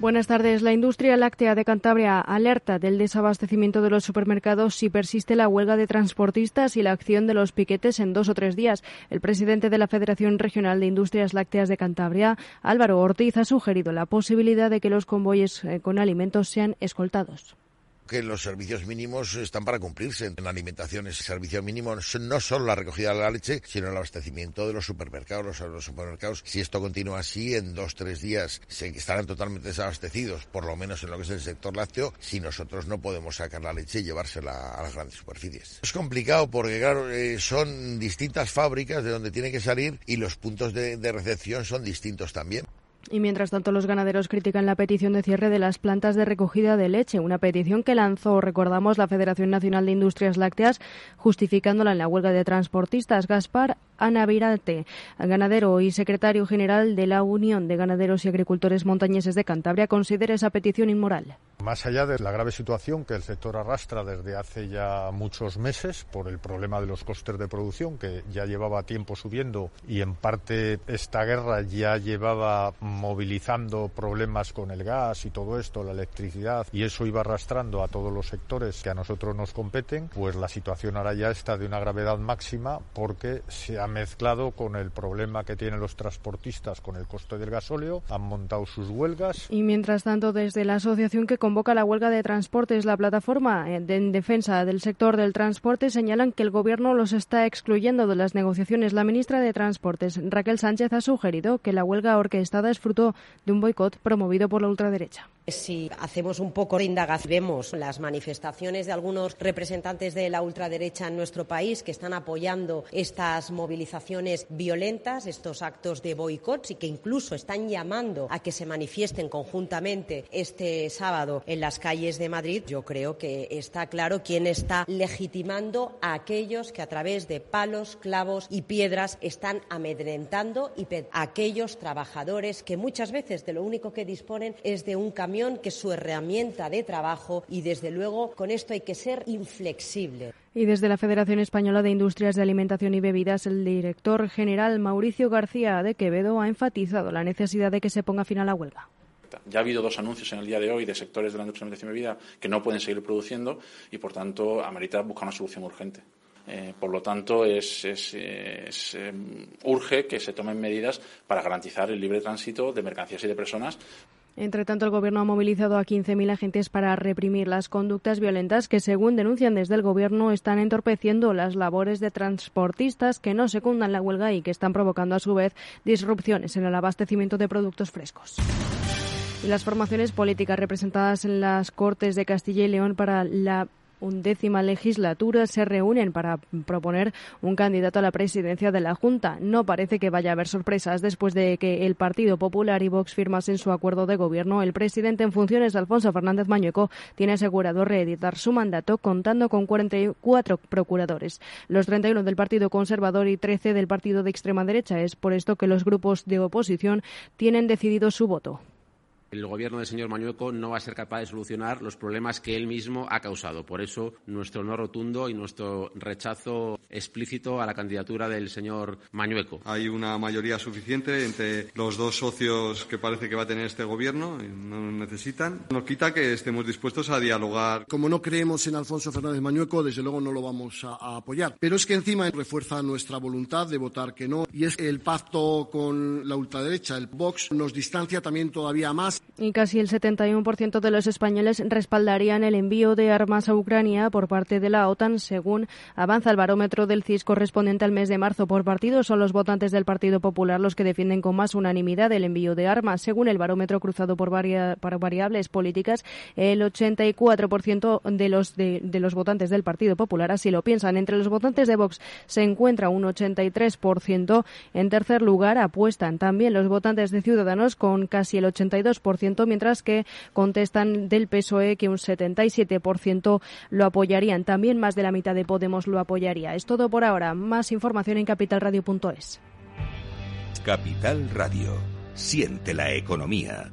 Buenas tardes. La industria láctea de Cantabria alerta del desabastecimiento de los supermercados si persiste la huelga de transportistas y la acción de los piquetes en dos o tres días. El presidente de la Federación Regional de Industrias Lácteas de Cantabria, Álvaro Ortiz, ha sugerido la posibilidad de que los convoyes eh, con alimentos sean escoltados que los servicios mínimos están para cumplirse. En la alimentación ese servicio mínimo no solo la recogida de la leche, sino el abastecimiento de los supermercados. Los supermercados, si esto continúa así, en dos, tres días se estarán totalmente desabastecidos, por lo menos en lo que es el sector lácteo, si nosotros no podemos sacar la leche y llevársela a las grandes superficies. Es complicado porque, claro, eh, son distintas fábricas de donde tiene que salir y los puntos de recepción son distintos también. Y mientras tanto, los ganaderos critican la petición de cierre de las plantas de recogida de leche, una petición que lanzó, recordamos, la Federación Nacional de Industrias Lácteas, justificándola en la huelga de transportistas. Gaspar Ana Virate, ganadero y secretario general de la Unión de Ganaderos y Agricultores Montañeses de Cantabria, considera esa petición inmoral. Más allá de la grave situación que el sector arrastra desde hace ya muchos meses por el problema de los costes de producción, que ya llevaba tiempo subiendo y en parte esta guerra ya llevaba movilizando problemas con el gas y todo esto, la electricidad, y eso iba arrastrando a todos los sectores que a nosotros nos competen, pues la situación ahora ya está de una gravedad máxima porque se ha mezclado con el problema que tienen los transportistas con el coste del gasóleo, han montado sus huelgas. Y mientras tanto, desde la asociación que convoca la huelga de transportes, la plataforma en defensa del sector del transporte, señalan que el gobierno los está excluyendo de las negociaciones. La ministra de Transportes, Raquel Sánchez, ha sugerido que la huelga orquestada es fruto de un boicot promovido por la ultraderecha. Si hacemos un poco de indagación, vemos las manifestaciones de algunos representantes de la ultraderecha en nuestro país que están apoyando estas movilizaciones violentas, estos actos de boicots y que incluso están llamando a que se manifiesten conjuntamente este sábado en las calles de Madrid. Yo creo que está claro quién está legitimando a aquellos que a través de palos, clavos y piedras están amedrentando y a aquellos trabajadores que muchas veces de lo único que disponen es de un camión que es su herramienta de trabajo y desde luego con esto hay que ser inflexible. Y desde la Federación Española de Industrias de Alimentación y Bebidas, el director general Mauricio García de Quevedo ha enfatizado la necesidad de que se ponga fin a la huelga. Ya ha habido dos anuncios en el día de hoy de sectores de la industria de alimentación y bebida que no pueden seguir produciendo y, por tanto, amerita buscar una solución urgente. Eh, por lo tanto, es, em, urge que se tomen medidas para garantizar el libre tránsito de mercancías y de personas entre tanto, el Gobierno ha movilizado a 15.000 agentes para reprimir las conductas violentas que, según denuncian desde el Gobierno, están entorpeciendo las labores de transportistas que no secundan la huelga y que están provocando, a su vez, disrupciones en el abastecimiento de productos frescos. Y las formaciones políticas representadas en las Cortes de Castilla y León para la undécima legislatura se reúnen para proponer un candidato a la presidencia de la Junta. No parece que vaya a haber sorpresas después de que el Partido Popular y Vox firmasen su acuerdo de gobierno. El presidente en funciones, Alfonso Fernández Mañueco, tiene asegurado reeditar su mandato contando con 44 procuradores, los 31 del Partido Conservador y 13 del Partido de extrema derecha. Es por esto que los grupos de oposición tienen decidido su voto el gobierno del señor Mañueco no va a ser capaz de solucionar los problemas que él mismo ha causado. Por eso, nuestro no rotundo y nuestro rechazo explícito a la candidatura del señor Mañueco. Hay una mayoría suficiente entre los dos socios que parece que va a tener este gobierno, y no necesitan. Nos quita que estemos dispuestos a dialogar. Como no creemos en Alfonso Fernández Mañueco, desde luego no lo vamos a, a apoyar. Pero es que encima refuerza nuestra voluntad de votar que no. Y es que el pacto con la ultraderecha, el Vox, nos distancia también todavía más y casi el 71% de los españoles respaldarían el envío de armas a Ucrania por parte de la OTAN, según avanza el barómetro del CIS correspondiente al mes de marzo. Por partido son los votantes del Partido Popular los que defienden con más unanimidad el envío de armas. Según el barómetro cruzado por, variables políticas, el 84% de los, de, de los votantes del Partido Popular así lo piensan. Entre los votantes de Vox se encuentra un 83%. En tercer lugar, apuestan también los votantes de Ciudadanos con casi el 82% mientras que contestan del PSOE que un 77% lo apoyarían. También más de la mitad de Podemos lo apoyaría. Es todo por ahora. Más información en capitalradio.es. Capital Radio. Siente la economía.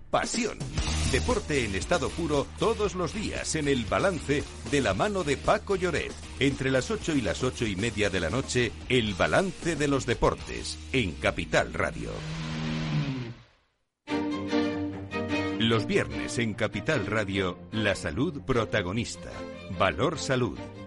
pasión. Deporte en estado puro todos los días en el balance de la mano de Paco Lloret. Entre las 8 y las 8 y media de la noche, el balance de los deportes en Capital Radio. Los viernes en Capital Radio, la salud protagonista. Valor Salud.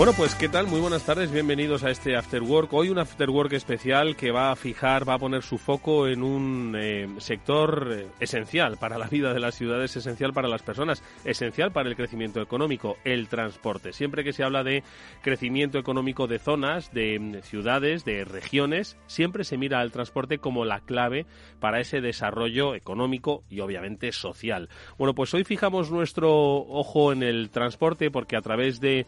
Bueno, pues qué tal, muy buenas tardes, bienvenidos a este After Work. Hoy un After Work especial que va a fijar, va a poner su foco en un eh, sector eh, esencial para la vida de las ciudades, esencial para las personas, esencial para el crecimiento económico, el transporte. Siempre que se habla de crecimiento económico de zonas, de mm, ciudades, de regiones, siempre se mira al transporte como la clave para ese desarrollo económico y obviamente social. Bueno, pues hoy fijamos nuestro ojo en el transporte porque a través de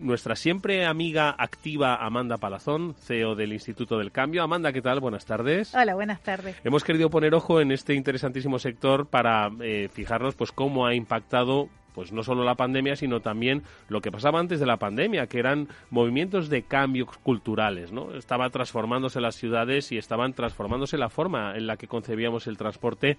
nuestra siempre amiga activa Amanda Palazón, CEO del Instituto del Cambio. Amanda, ¿qué tal? Buenas tardes. Hola, buenas tardes. Hemos querido poner ojo en este interesantísimo sector para eh, fijarnos pues cómo ha impactado pues no solo la pandemia, sino también lo que pasaba antes de la pandemia, que eran movimientos de cambios culturales, ¿no? Estaba transformándose las ciudades y estaban transformándose la forma en la que concebíamos el transporte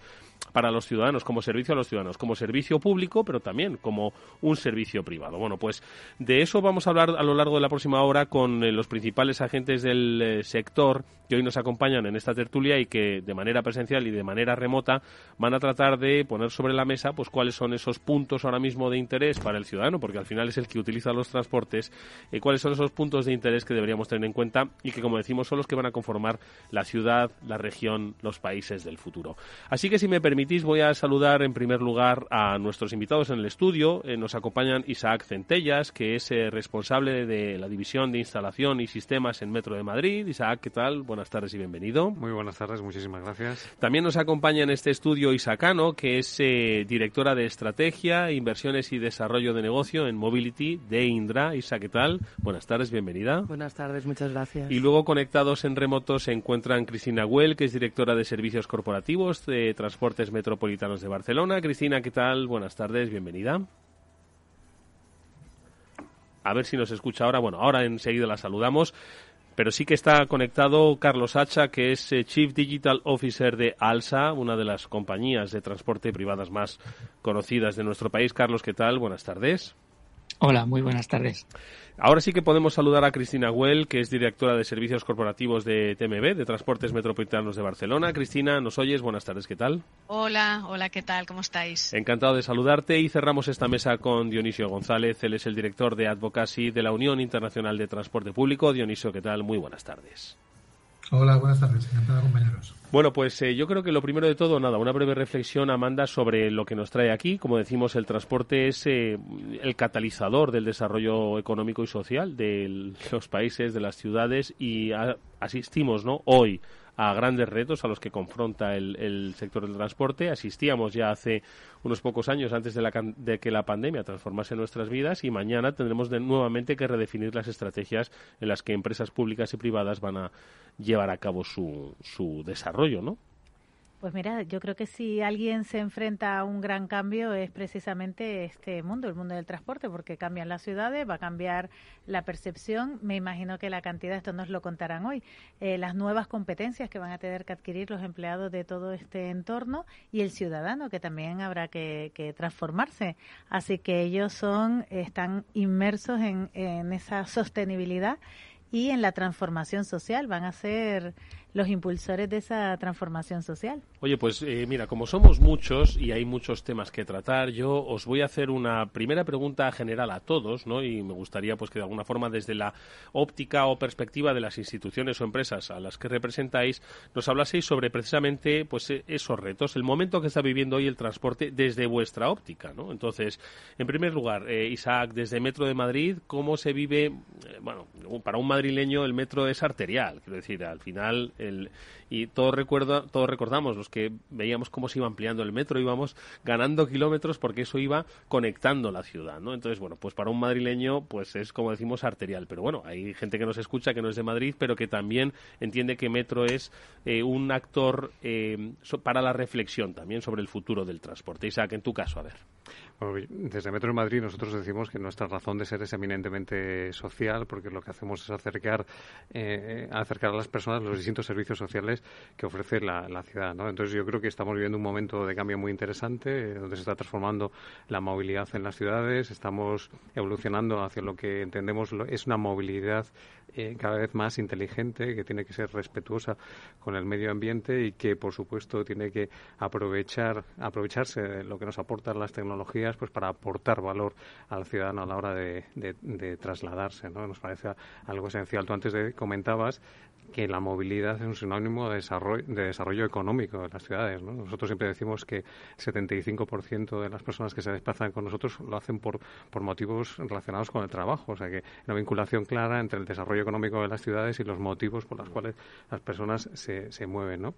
para los ciudadanos, como servicio a los ciudadanos, como servicio público, pero también como un servicio privado. Bueno, pues de eso vamos a hablar a lo largo de la próxima hora con eh, los principales agentes del eh, sector que hoy nos acompañan en esta tertulia y que de manera presencial y de manera remota van a tratar de poner sobre la mesa pues cuáles son esos puntos ahora mismo de interés para el ciudadano, porque al final es el que utiliza los transportes, y cuáles son esos puntos de interés que deberíamos tener en cuenta y que, como decimos, son los que van a conformar la ciudad, la región, los países del futuro. Así que, si me permitís, voy a saludar en primer lugar a nuestros invitados en el estudio. Eh, nos acompañan Isaac Centellas, que es eh, responsable de la división de instalación y sistemas en Metro de Madrid. Isaac, ¿qué tal? Buenas tardes y bienvenido. Muy buenas tardes, muchísimas gracias. También nos acompaña en este estudio Isacano, que es eh, directora de estrategia, inversión y Desarrollo de Negocio en Mobility de Indra. Isa, ¿qué tal? Buenas tardes, bienvenida. Buenas tardes, muchas gracias. Y luego conectados en remoto se encuentran Cristina Güell, que es directora de Servicios Corporativos de Transportes Metropolitanos de Barcelona. Cristina, ¿qué tal? Buenas tardes, bienvenida. A ver si nos escucha ahora. Bueno, ahora enseguida la saludamos pero sí que está conectado Carlos Hacha, que es eh, Chief Digital Officer de ALSA, una de las compañías de transporte privadas más conocidas de nuestro país. Carlos, ¿qué tal? Buenas tardes. Hola, muy buenas tardes. Ahora sí que podemos saludar a Cristina Güell, que es directora de Servicios Corporativos de TMB, de Transportes Metropolitanos de Barcelona. Cristina, ¿nos oyes? Buenas tardes, ¿qué tal? Hola, hola, ¿qué tal? ¿Cómo estáis? Encantado de saludarte y cerramos esta mesa con Dionisio González. Él es el director de Advocacy de la Unión Internacional de Transporte Público. Dionisio, ¿qué tal? Muy buenas tardes. Hola, buenas tardes. Encantado, compañeros. Bueno, pues eh, yo creo que lo primero de todo, nada, una breve reflexión, Amanda, sobre lo que nos trae aquí. Como decimos, el transporte es eh, el catalizador del desarrollo económico y social de los países, de las ciudades y asistimos, ¿no? Hoy a grandes retos a los que confronta el, sector del transporte. Asistíamos ya hace unos pocos años antes de, la, de, que la pandemia transformase nuestras vidas y mañana tendremos de, nuevamente que redefinir las estrategias en las que empresas públicas y privadas van a llevar a cabo su, su desarrollo, ¿no? Pues mira, yo creo que si alguien se enfrenta a un gran cambio es precisamente este mundo, el mundo del transporte, porque cambian las ciudades, va a cambiar la percepción. Me imagino que la cantidad, esto nos lo contarán hoy, eh, las nuevas competencias que van a tener que adquirir los empleados de todo este entorno y el ciudadano, que también habrá que, transformarse. Así que ellos son, están inmersos en esa sostenibilidad y en la transformación social. Van a ser los impulsores de esa transformación social. Oye, pues eh, mira, como somos muchos y hay muchos temas que tratar, yo os voy a hacer una primera pregunta general a todos, ¿no? Y me gustaría, pues, que de alguna forma, desde la óptica o perspectiva de las instituciones o empresas a las que representáis, nos hablaseis sobre precisamente, pues, e, esos retos, el momento que está viviendo hoy el transporte desde vuestra óptica, ¿no? Entonces, en primer lugar, eh, Isaac, desde Metro de Madrid, ¿cómo se vive, eh, bueno, para un madrileño el metro es arterial, quiero decir, al final y todos, recuerda, todos recordamos los que veíamos cómo se iba ampliando el metro, íbamos ganando kilómetros porque eso iba conectando la ciudad, ¿no? Entonces, bueno, pues para un madrileño, pues es como decimos arterial, pero bueno, hay gente que nos escucha que no es de Madrid, pero que también entiende que metro es eh, un actor eh, para la reflexión también sobre el futuro del transporte. Isaac, en tu caso, a ver desde Metro de Madrid nosotros decimos que nuestra razón de ser es eminentemente social porque lo que hacemos es acercar, eh, acercar a las personas los distintos servicios sociales que ofrece la, ciudad. ¿no? Entonces yo creo que estamos viviendo un momento de cambio muy interesante eh, donde se está transformando la movilidad en las ciudades, estamos evolucionando hacia lo que entendemos es una movilidad eh, cada vez más inteligente, que tiene que ser respetuosa con el medio ambiente y que, por supuesto, tiene que aprovechar, aprovecharse de lo que nos aportan las tecnologías pues para aportar valor al ciudadano a la hora de, de trasladarse. ¿no? Nos parece algo esencial. Tú antes de, comentabas que la movilidad es un sinónimo de desarrollo, de desarrollo económico de las ciudades. ¿no? Nosotros siempre decimos que el 75% de las personas que se desplazan con nosotros lo hacen por, por motivos relacionados con el trabajo. O sea que una vinculación clara entre el desarrollo económico de las ciudades y los motivos por los cuales las personas se, se mueven. ¿no?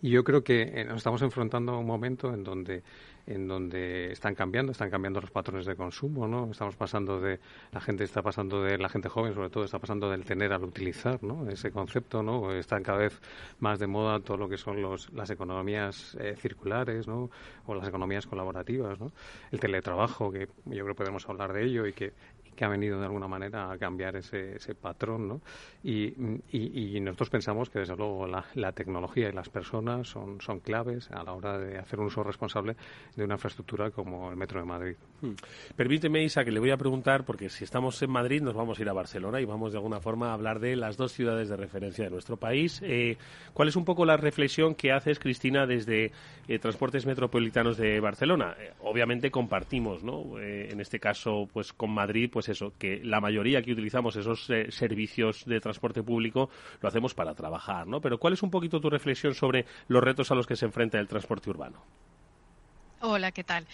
Y yo creo que eh, nos estamos enfrentando a un momento en donde en donde están cambiando, están cambiando los patrones de consumo, ¿no? Estamos pasando de, la gente está pasando de, la gente joven sobre todo, está pasando del tener al utilizar, ¿no? Ese concepto, ¿no? Están cada vez más de moda todo lo que son los, las economías eh, circulares, ¿no? O las economías colaborativas, ¿no? El teletrabajo, que yo creo que podemos hablar de ello y que, que ha venido de alguna manera a cambiar ese, ese patrón, ¿no? Y, y, nosotros pensamos que desde luego la, la, tecnología y las personas son, son claves a la hora de hacer un uso responsable de una infraestructura como el Metro de Madrid. Hmm. Permíteme, Isa, que le voy a preguntar, porque si estamos en Madrid nos vamos a ir a Barcelona y vamos de alguna forma a hablar de las dos ciudades de referencia de nuestro país. Eh, ¿Cuál es un poco la reflexión que haces, Cristina, desde eh, Transportes Metropolitanos de Barcelona? Eh, obviamente compartimos, ¿no? en este caso, pues con Madrid, pues eso, que la mayoría que utilizamos esos servicios de transporte público lo hacemos para trabajar, ¿no? Pero ¿cuál es un poquito tu reflexión sobre los retos a los que se enfrenta el transporte urbano? Hola, ¿qué tal?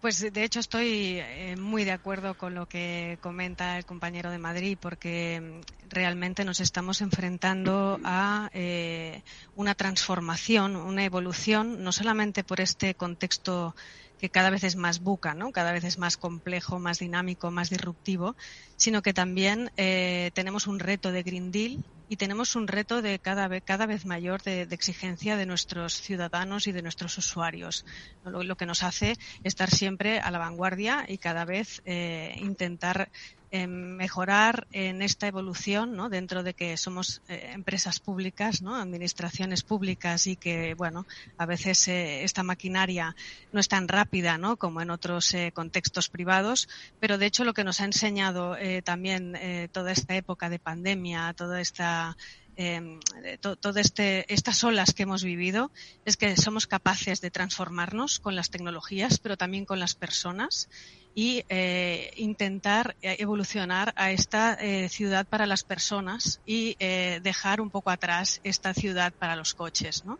Pues de hecho estoy eh, muy de acuerdo con lo que comenta el compañero de Madrid, porque mm, realmente nos estamos enfrentando a eh, una transformación, una evolución, no solamente por este contexto que cada vez es más buca, ¿no? cada vez es más complejo, más dinámico, más disruptivo, sino que también eh, tenemos un reto de Green Deal y tenemos un reto de cada vez, cada vez mayor de, exigencia de nuestros ciudadanos y de nuestros usuarios, lo, que nos hace estar siempre a la vanguardia y cada vez eh, intentar mejorar en esta evolución, ¿no? dentro de que somos eh, empresas públicas, ¿no? administraciones públicas y que, bueno, a veces eh, esta maquinaria no es tan rápida ¿no? como en otros eh, contextos privados, pero de hecho lo que nos ha enseñado también toda esta época de pandemia, toda esta eh, todas este, estas olas que hemos vivido es que somos capaces de transformarnos con las tecnologías, pero también con las personas y eh, intentar eh, evolucionar a esta eh, ciudad para las personas y dejar un poco atrás esta ciudad para los coches. ¿no?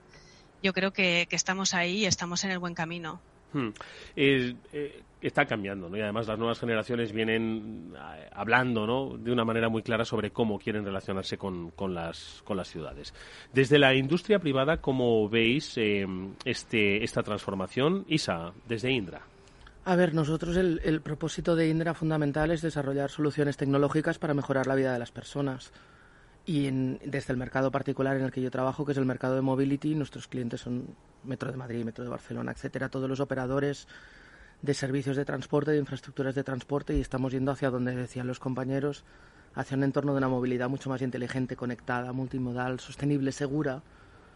Yo creo que, estamos ahí y estamos en el buen camino. Hmm. está cambiando, ¿no? Y además las nuevas generaciones vienen eh, hablando, ¿no? De una manera muy clara sobre cómo quieren relacionarse con, con, las, con las ciudades. Desde la industria privada, ¿cómo veis eh, este, esta transformación? Isa, desde Indra. A ver, nosotros el, el propósito de Indra fundamental es desarrollar soluciones tecnológicas para mejorar la vida de las personas. Y desde el mercado particular en el que yo trabajo, que es el mercado de mobility, nuestros clientes son Metro de Madrid, Metro de Barcelona, etcétera, todos los operadores de servicios de transporte, de infraestructuras de transporte, y estamos yendo hacia donde decían los compañeros, hacia un entorno de una movilidad mucho más inteligente, conectada, multimodal, sostenible, segura,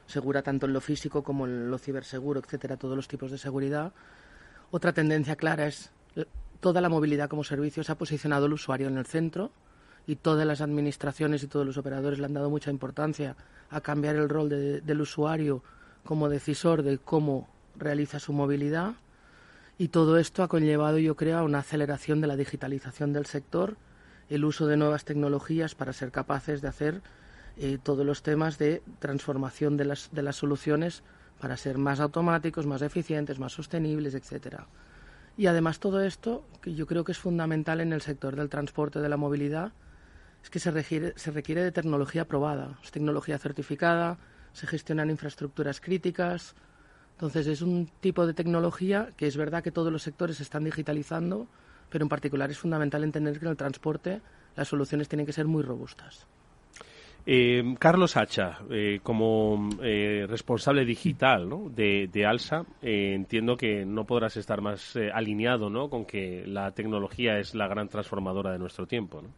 segura tanto en lo físico como en lo ciberseguro, etcétera, todos los tipos de seguridad. Otra tendencia clara es toda la movilidad como servicio se ha posicionado el usuario en el centro y todas las administraciones y todos los operadores le han dado mucha importancia a cambiar el rol del usuario como decisor de cómo realiza su movilidad. Y todo esto ha conllevado, yo creo, a una aceleración de la digitalización del sector, el uso de nuevas tecnologías para ser capaces de hacer eh, todos los temas de transformación de las, de las soluciones para ser más automáticos, más eficientes, más sostenibles, etcétera. Y además todo esto, que yo creo que es fundamental en el sector del transporte, de la movilidad, es que se requiere, se requiere de tecnología probada, es tecnología certificada, se gestionan infraestructuras críticas. Entonces es un tipo de tecnología que es verdad que todos los sectores se están digitalizando, pero en particular es fundamental entender que en el transporte las soluciones tienen que ser muy robustas. Eh, Carlos Hacha, eh, como eh, responsable digital de, de, ALSA, entiendo que no podrás estar más alineado ¿no? con que la tecnología es la gran transformadora de nuestro tiempo. ¿no?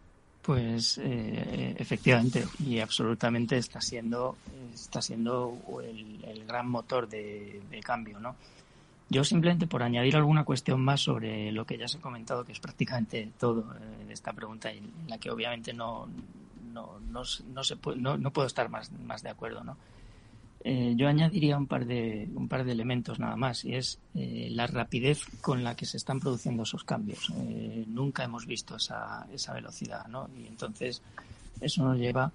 Pues eh, efectivamente y absolutamente está siendo está siendo el, gran motor de, cambio, ¿no? Yo simplemente por añadir alguna cuestión más sobre lo que ya se ha comentado, que es prácticamente todo eh, de esta pregunta en la que obviamente no no, no, no se puede, no, no puedo estar más, más de acuerdo, ¿no? Eh, yo añadiría un par de un par de elementos nada más y es eh, la rapidez con la que se están produciendo esos cambios. Eh, nunca hemos visto esa, esa velocidad, ¿no? Y entonces eso nos lleva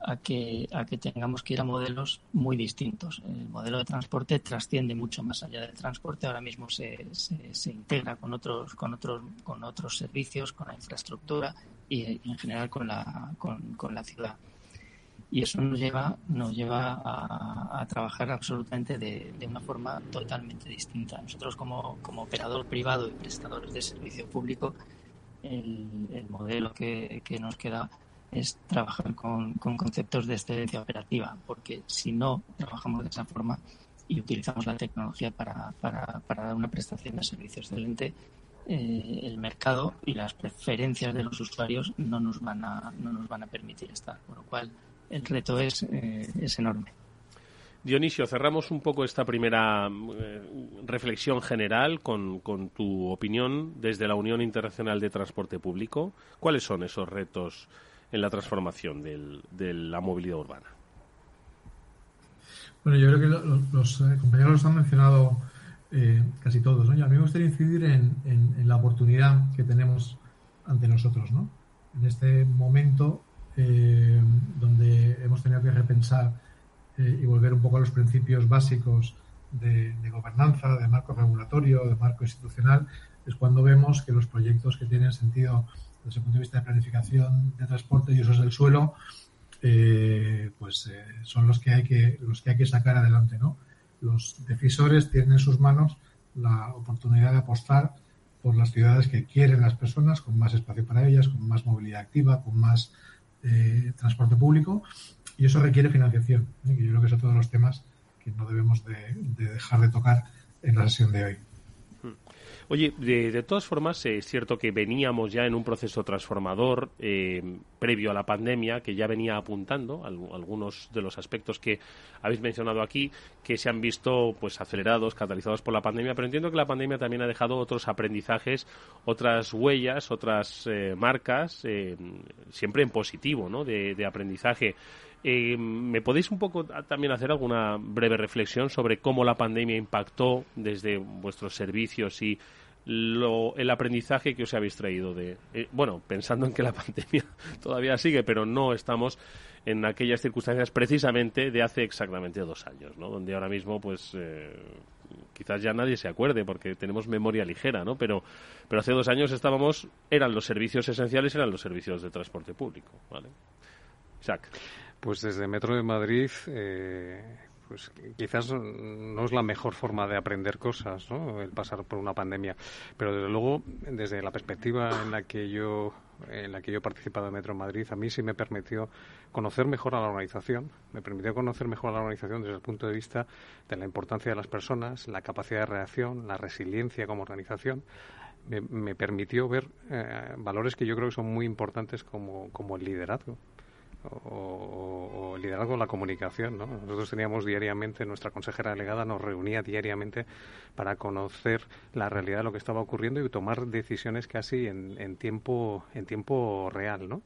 a que a que tengamos que ir a modelos muy distintos. El modelo de transporte trasciende mucho más allá del transporte. Ahora mismo se, se, se integra con otros con otros con otros servicios, con la infraestructura y en general con la con, con la ciudad y eso nos lleva, nos lleva a, trabajar absolutamente de, una forma totalmente distinta. Nosotros como, como operador privado y prestadores de servicio público, el, modelo que, nos queda es trabajar con, conceptos de excelencia operativa, porque si no trabajamos de esa forma y utilizamos la tecnología para, para, para dar una prestación de servicio excelente, eh, el mercado y las preferencias de los usuarios no nos van a, no nos van a permitir estar. Por lo cual, el reto es, eh, es enorme. Dionisio, cerramos un poco esta primera eh, reflexión general con, con, tu opinión desde la Unión Internacional de Transporte Público. ¿Cuáles son esos retos en la transformación del, de la movilidad urbana? Bueno, yo creo que los, eh, compañeros los han mencionado casi todos. ¿no? Y a mí me gustaría incidir en, en, la oportunidad que tenemos ante nosotros. ¿no? En este momento eh, donde hemos tenido que repensar eh, y volver un poco a los principios básicos de, gobernanza, de marco regulatorio, de marco institucional, es cuando vemos que los proyectos que tienen sentido desde el punto de vista de planificación de transporte y usos del suelo, eh, pues son los que hay que los que hay que sacar adelante, ¿no? Los decisores tienen en sus manos la oportunidad de apostar por las ciudades que quieren las personas, con más espacio para ellas, con más movilidad activa, con más eh, transporte público y eso requiere financiación. ¿eh? yo creo que son todos los temas que no debemos de, dejar de tocar en la sesión de hoy. Oye, de, todas formas, es cierto que veníamos ya en un proceso transformador eh, previo a la pandemia, que ya venía apuntando algunos de los aspectos que habéis mencionado aquí, que se han visto pues acelerados, catalizados por la pandemia, pero entiendo que la pandemia también ha dejado otros aprendizajes, otras huellas, otras eh, marcas, eh, siempre en positivo, ¿no? de aprendizaje. Eh, ¿Me podéis un poco también hacer alguna breve reflexión sobre cómo la pandemia impactó desde vuestros servicios y el aprendizaje que os habéis traído de, eh, bueno, pensando en que la pandemia todavía sigue, pero no estamos en aquellas circunstancias precisamente de hace exactamente dos años, ¿no? Donde ahora mismo, pues, eh, quizás ya nadie se acuerde porque tenemos memoria ligera, ¿no? Pero, pero hace dos años estábamos, eran los servicios esenciales, eran los servicios de transporte público, ¿vale? Isaac. Pues desde Metro de Madrid, eh, pues quizás no es la mejor forma de aprender cosas, ¿no? El pasar por una pandemia. Pero desde luego, desde la perspectiva en la que yo en la que yo he participado en Metro Madrid, a mí sí me permitió conocer mejor a la organización, me permitió conocer mejor a la organización desde el punto de vista de la importancia de las personas, la capacidad de reacción, la resiliencia como organización. Me, permitió ver eh, valores que yo creo que son muy importantes como, como el liderazgo o, liderazgo la comunicación. ¿no? Nosotros teníamos diariamente, nuestra consejera delegada nos reunía diariamente para conocer la realidad de lo que estaba ocurriendo y tomar decisiones casi en, en tiempo, en tiempo real. ¿no?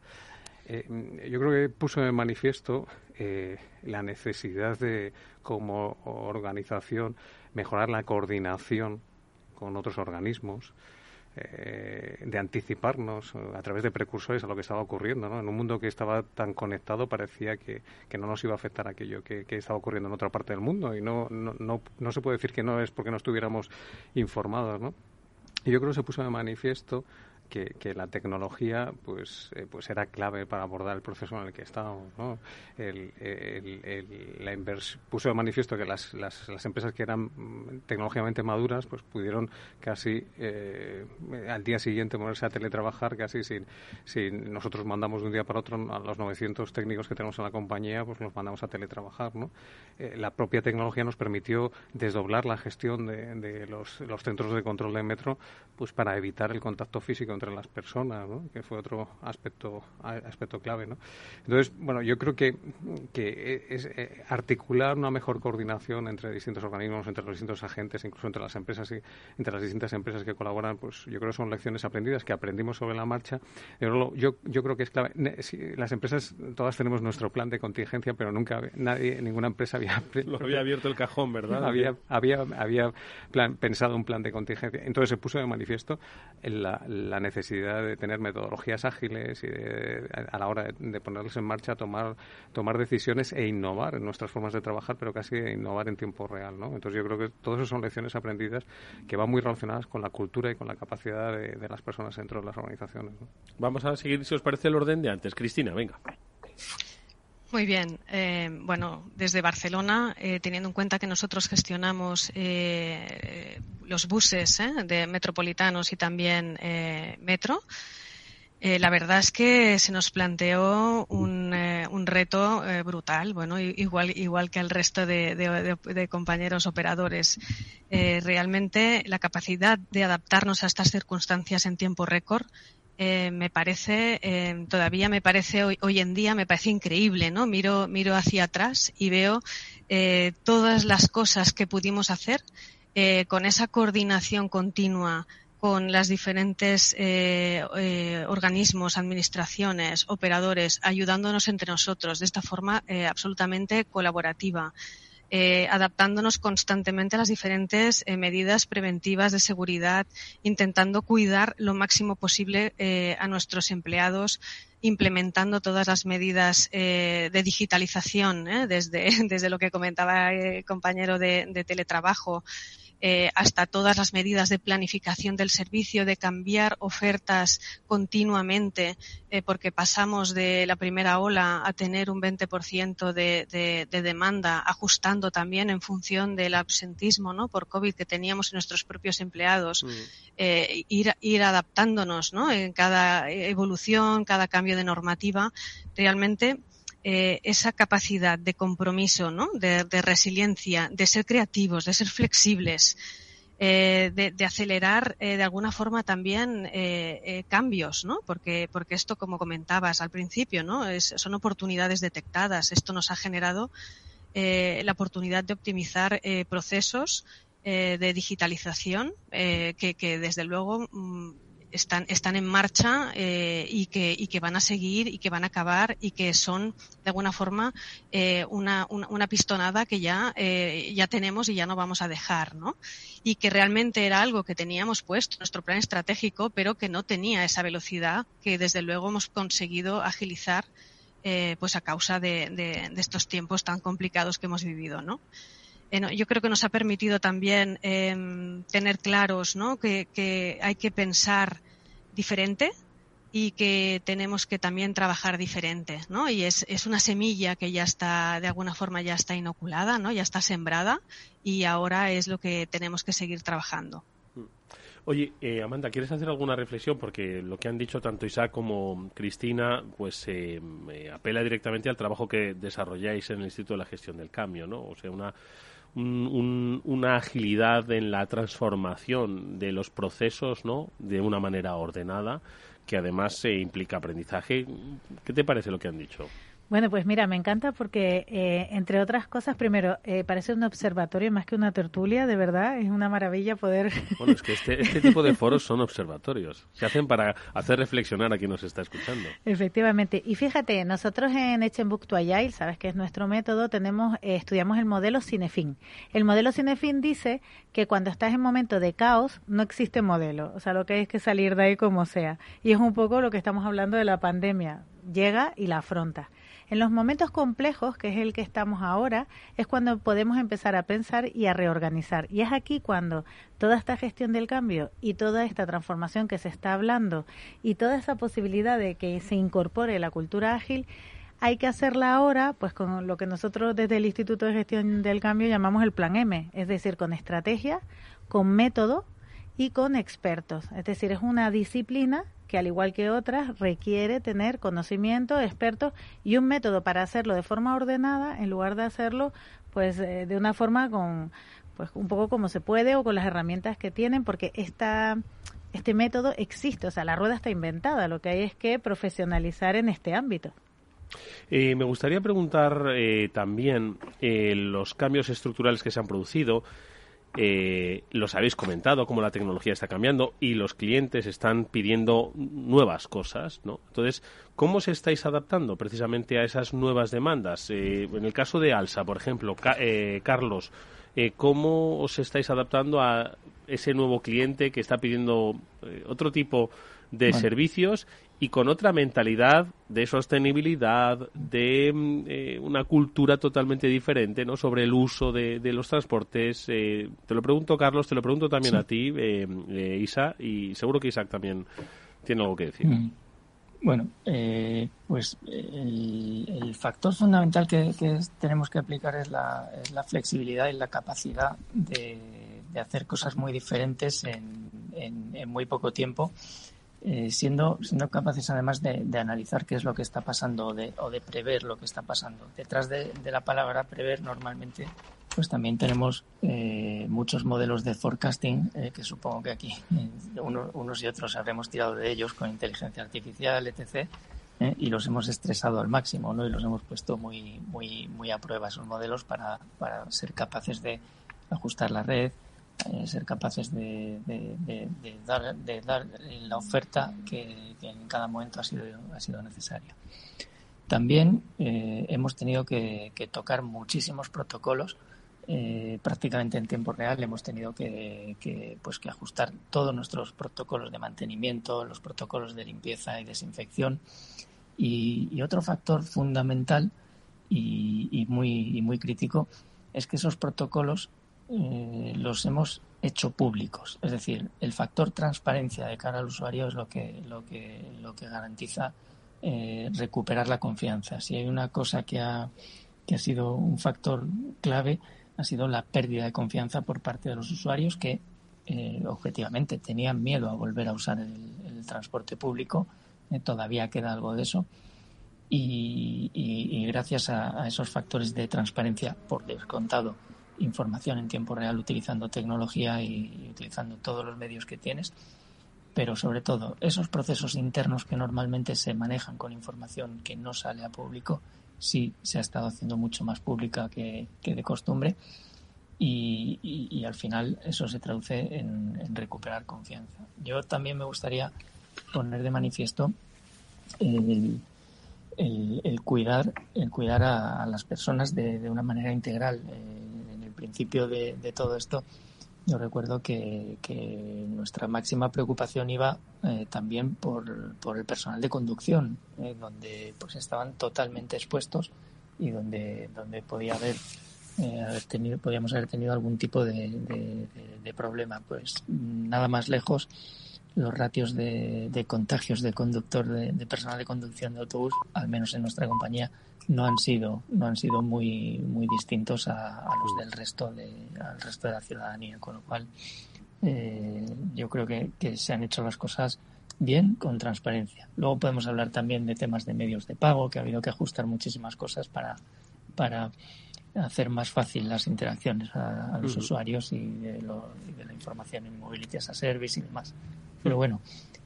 Eh, yo creo que puso de manifiesto eh, la necesidad de, como organización, mejorar la coordinación con otros organismos, eh, de anticiparnos a través de precursores a lo que estaba ocurriendo. ¿no? En un mundo que estaba tan conectado parecía que, que no nos iba a afectar aquello que, que, estaba ocurriendo en otra parte del mundo y no, no, no, no se puede decir que no es porque no estuviéramos informados. ¿no? Y yo creo que se puso de manifiesto que, la tecnología pues eh, pues era clave para abordar el proceso en el que estábamos ¿no? el, la puso de manifiesto que las, las, las, empresas que eran tecnológicamente maduras pues pudieron casi eh, al día siguiente moverse a teletrabajar casi sin, sin nosotros mandamos de un día para otro a los 900 técnicos que tenemos en la compañía pues los mandamos a teletrabajar ¿no? Eh, la propia tecnología nos permitió desdoblar la gestión de, de los, los centros de control de metro pues para evitar el contacto físico entre las personas, ¿no? que fue otro aspecto aspecto clave. ¿no? Entonces, bueno, yo creo que, que es eh, articular una mejor coordinación entre distintos organismos, entre los distintos agentes, incluso entre las empresas y entre las distintas empresas que colaboran, pues yo creo que son lecciones aprendidas que aprendimos sobre la marcha. Yo, yo, yo creo que es clave. las empresas todas tenemos nuestro plan de contingencia, pero nunca nadie, ninguna empresa había, Lo había abierto el cajón, ¿verdad? había había, había pensado un plan de contingencia. Entonces se puso de manifiesto la, la necesidad de tener metodologías ágiles y a la hora de, ponerlos en marcha tomar tomar decisiones e innovar en nuestras formas de trabajar, pero casi innovar en tiempo real, ¿no? Entonces yo creo que todas esas son lecciones aprendidas que van muy relacionadas con la cultura y con la capacidad de, las personas dentro de las organizaciones. Vamos a seguir, si os parece, el orden de antes. Cristina, venga. Muy bien. Eh, bueno, desde Barcelona, eh, teniendo en cuenta que nosotros gestionamos eh, los buses de metropolitanos y también metro, la verdad es que se nos planteó un, un reto brutal, bueno, igual, igual que el resto de compañeros operadores. realmente la capacidad de adaptarnos a estas circunstancias en tiempo récord eh, me parece, eh, todavía me parece hoy, hoy, en día, me parece increíble, ¿no? Miro, miro hacia atrás y veo eh, todas las cosas que pudimos hacer con esa coordinación continua con las diferentes organismos, administraciones, operadores, ayudándonos entre nosotros de esta forma absolutamente colaborativa. Eh, adaptándonos constantemente a las diferentes eh, medidas preventivas de seguridad, intentando cuidar lo máximo posible eh, a nuestros empleados, implementando todas las medidas de digitalización, desde, desde lo que comentaba el compañero de teletrabajo, eh, hasta todas las medidas de planificación del servicio, de cambiar ofertas continuamente, eh, porque pasamos de la primera ola a tener un 20% de, de, de, demanda, ajustando también en función del absentismo ¿no? por COVID que teníamos en nuestros propios empleados, mm. eh, ir, ir adaptándonos ¿no? en cada evolución, cada cambio de normativa, realmente eh, esa capacidad de compromiso, ¿no? de, resiliencia, de ser creativos, de ser flexibles, eh, de, acelerar eh, de alguna forma también cambios, ¿no? Porque, porque esto, como comentabas al principio, ¿no? son oportunidades detectadas. Esto nos ha generado la oportunidad de optimizar procesos de digitalización que, que, desde luego mm, están, están en marcha eh, y, que, y que van a seguir y que van a acabar y que son de alguna forma eh, una, una, pistonada que ya, eh, ya tenemos y ya no vamos a dejar, ¿no? Y que realmente era algo que teníamos puesto nuestro plan estratégico, pero que no tenía esa velocidad que desde luego hemos conseguido agilizar pues a causa de, de, de estos tiempos tan complicados que hemos vivido, ¿no? yo creo que nos ha permitido también em, tener claros ¿no? que, que hay que pensar diferente y que tenemos que también trabajar diferente, ¿no? Y es, es, una semilla que ya está, de alguna forma ya está inoculada, ¿no? Ya está sembrada y ahora es lo que tenemos que seguir trabajando. Oye, eh, Amanda, ¿quieres hacer alguna reflexión? Porque lo que han dicho tanto Isaac como Cristina, pues eh, apela directamente al trabajo que desarrolláis en el Instituto de la Gestión del Cambio, ¿no? O sea, una, una agilidad en la transformación de los procesos, ¿no? De una manera ordenada que además se implica aprendizaje. ¿Qué te parece lo que han dicho? Bueno, pues mira, me encanta porque, eh, entre otras cosas, primero, eh, parece un observatorio más que una tertulia, de verdad, es una maravilla poder... Bueno, es que este, este tipo de foros son observatorios, se hacen para hacer reflexionar a quien nos está escuchando. Efectivamente, y fíjate, nosotros en Echenbook to Agile, sabes que es nuestro método, tenemos eh, estudiamos el modelo Cinefin. El modelo Cinefin dice que cuando estás en momento de caos no existe modelo, o sea, lo que hay es que salir de ahí como sea. Y es un poco lo que estamos hablando de la pandemia, llega y la afronta. En los momentos complejos, que es el que estamos ahora, es cuando podemos empezar a pensar y a reorganizar. Y es aquí cuando toda esta gestión del cambio y toda esta transformación que se está hablando y toda esa posibilidad de que se incorpore la cultura ágil, hay que hacerla ahora, pues con lo que nosotros desde el Instituto de Gestión del Cambio llamamos el Plan M, es decir, con estrategia, con método y con expertos. Es decir, es una disciplina que al igual que otras requiere tener conocimiento, expertos y un método para hacerlo de forma ordenada en lugar de hacerlo pues eh, de una forma con pues un poco como se puede o con las herramientas que tienen porque esta este método existe, o sea, la rueda está inventada, lo que hay es que profesionalizar en este ámbito. Eh, me gustaría preguntar eh, también los cambios estructurales que se han producido eh, los habéis comentado, cómo la tecnología está cambiando y los clientes están pidiendo nuevas cosas, ¿no? Entonces, ¿cómo se estáis adaptando precisamente a esas nuevas demandas? Eh, en el caso de Alsa, por ejemplo, eh, Carlos, eh, ¿cómo os estáis adaptando a ese nuevo cliente que está pidiendo otro tipo de servicios y con otra mentalidad de sostenibilidad, de mm, eh, una cultura totalmente diferente ¿no? sobre el uso de, los transportes. Eh, te lo pregunto, Carlos, te lo pregunto también a ti, eh, Isa, y seguro que Isaac también tiene algo que decir. Mm. Bueno, pues el, factor fundamental que, tenemos que aplicar es la, flexibilidad y la capacidad de, hacer cosas muy diferentes en muy poco tiempo eh, siendo, siendo capaces además de, analizar qué es lo que está pasando o de, o de prever lo que está pasando. Detrás de, la palabra prever normalmente pues también tenemos eh, muchos modelos de forecasting eh, que supongo que aquí unos y otros habremos tirado de ellos con inteligencia artificial, etc. y los hemos estresado al máximo ¿no? y los hemos puesto muy, muy, muy a prueba esos modelos para, para ser capaces de ajustar la red, eh, ser capaces de, dar, de dar la oferta que, en cada momento ha sido, ha sido necesaria. También eh, hemos tenido que, tocar muchísimos protocolos eh, prácticamente en tiempo real hemos tenido que, pues que ajustar todos nuestros protocolos de mantenimiento, los protocolos de limpieza y desinfección. Y, otro factor fundamental y muy crítico es que esos protocolos eh, los hemos hecho públicos. Es decir, el factor transparencia de cara al usuario es lo que, lo que, lo que garantiza eh, recuperar la confianza. Si hay una cosa que ha, que ha sido un factor clave, ha sido la pérdida de confianza por parte de los usuarios que eh, objetivamente tenían miedo a volver a usar el, transporte público. todavía queda algo de eso. Y, gracias a, a, esos factores de transparencia, por descontado, información en tiempo real utilizando tecnología y utilizando todos los medios que tienes, pero sobre todo esos procesos internos que normalmente se manejan con información que no sale a público, sí se ha estado haciendo mucho más pública que, de costumbre y, al final eso se traduce en, recuperar confianza. Yo también me gustaría poner de manifiesto el, cuidar, el cuidar a, las personas de, una manera integral. Eh, principio de, todo esto, yo recuerdo que, nuestra máxima preocupación iba eh, también por, por, el personal de conducción, eh, donde pues estaban totalmente expuestos y donde, donde podía haber eh, haber tenido, podríamos haber tenido algún tipo de, problema. Pues nada más lejos, los ratios de, contagios de conductor, de, personal de conducción de autobús, al menos en nuestra compañía, no han sido, no han sido muy, muy distintos a, los del resto de, al resto de la ciudadanía, con lo cual eh, yo creo que, que se han hecho las cosas bien con transparencia. Luego podemos hablar también de temas de medios de pago, que ha habido que ajustar muchísimas cosas para, para hacer más fácil las interacciones a, los usuarios y de, la información en Mobility as a Service y demás. Pero bueno,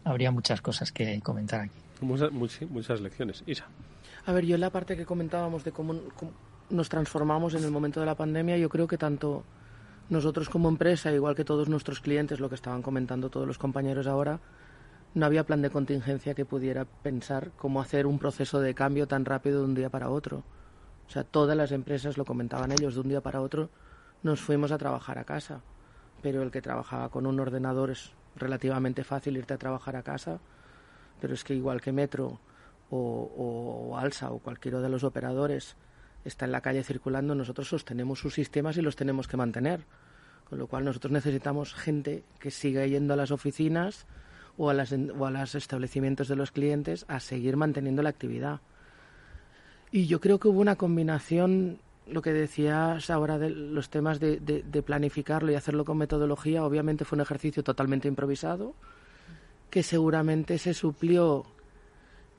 habría muchas cosas que comentar aquí. Muchas, muchas lecciones. Isa. A ver, yo en la parte que comentábamos de cómo, nos transformamos en el momento de la pandemia, yo creo que tanto nosotros como empresa, igual que todos nuestros clientes, lo que estaban comentando todos los compañeros ahora, no había plan de contingencia que pudiera pensar cómo hacer un proceso de cambio tan rápido de un día para otro. O sea, todas las empresas, lo comentaban ellos, de un día para otro nos fuimos a trabajar a casa. Pero el que trabajaba con un ordenador es relativamente fácil irte a trabajar a casa. Pero es que igual que Metro o, Alsa o cualquiera de los operadores está en la calle circulando, nosotros sostenemos sus sistemas y los tenemos que mantener. Con lo cual nosotros necesitamos gente que siga yendo a las oficinas, o a, las, o a los establecimientos de los clientes a seguir manteniendo la actividad. Y yo creo que hubo una combinación, lo que decías ahora de los temas de, de, planificarlo y hacerlo con metodología, obviamente fue un ejercicio totalmente improvisado, que seguramente se suplió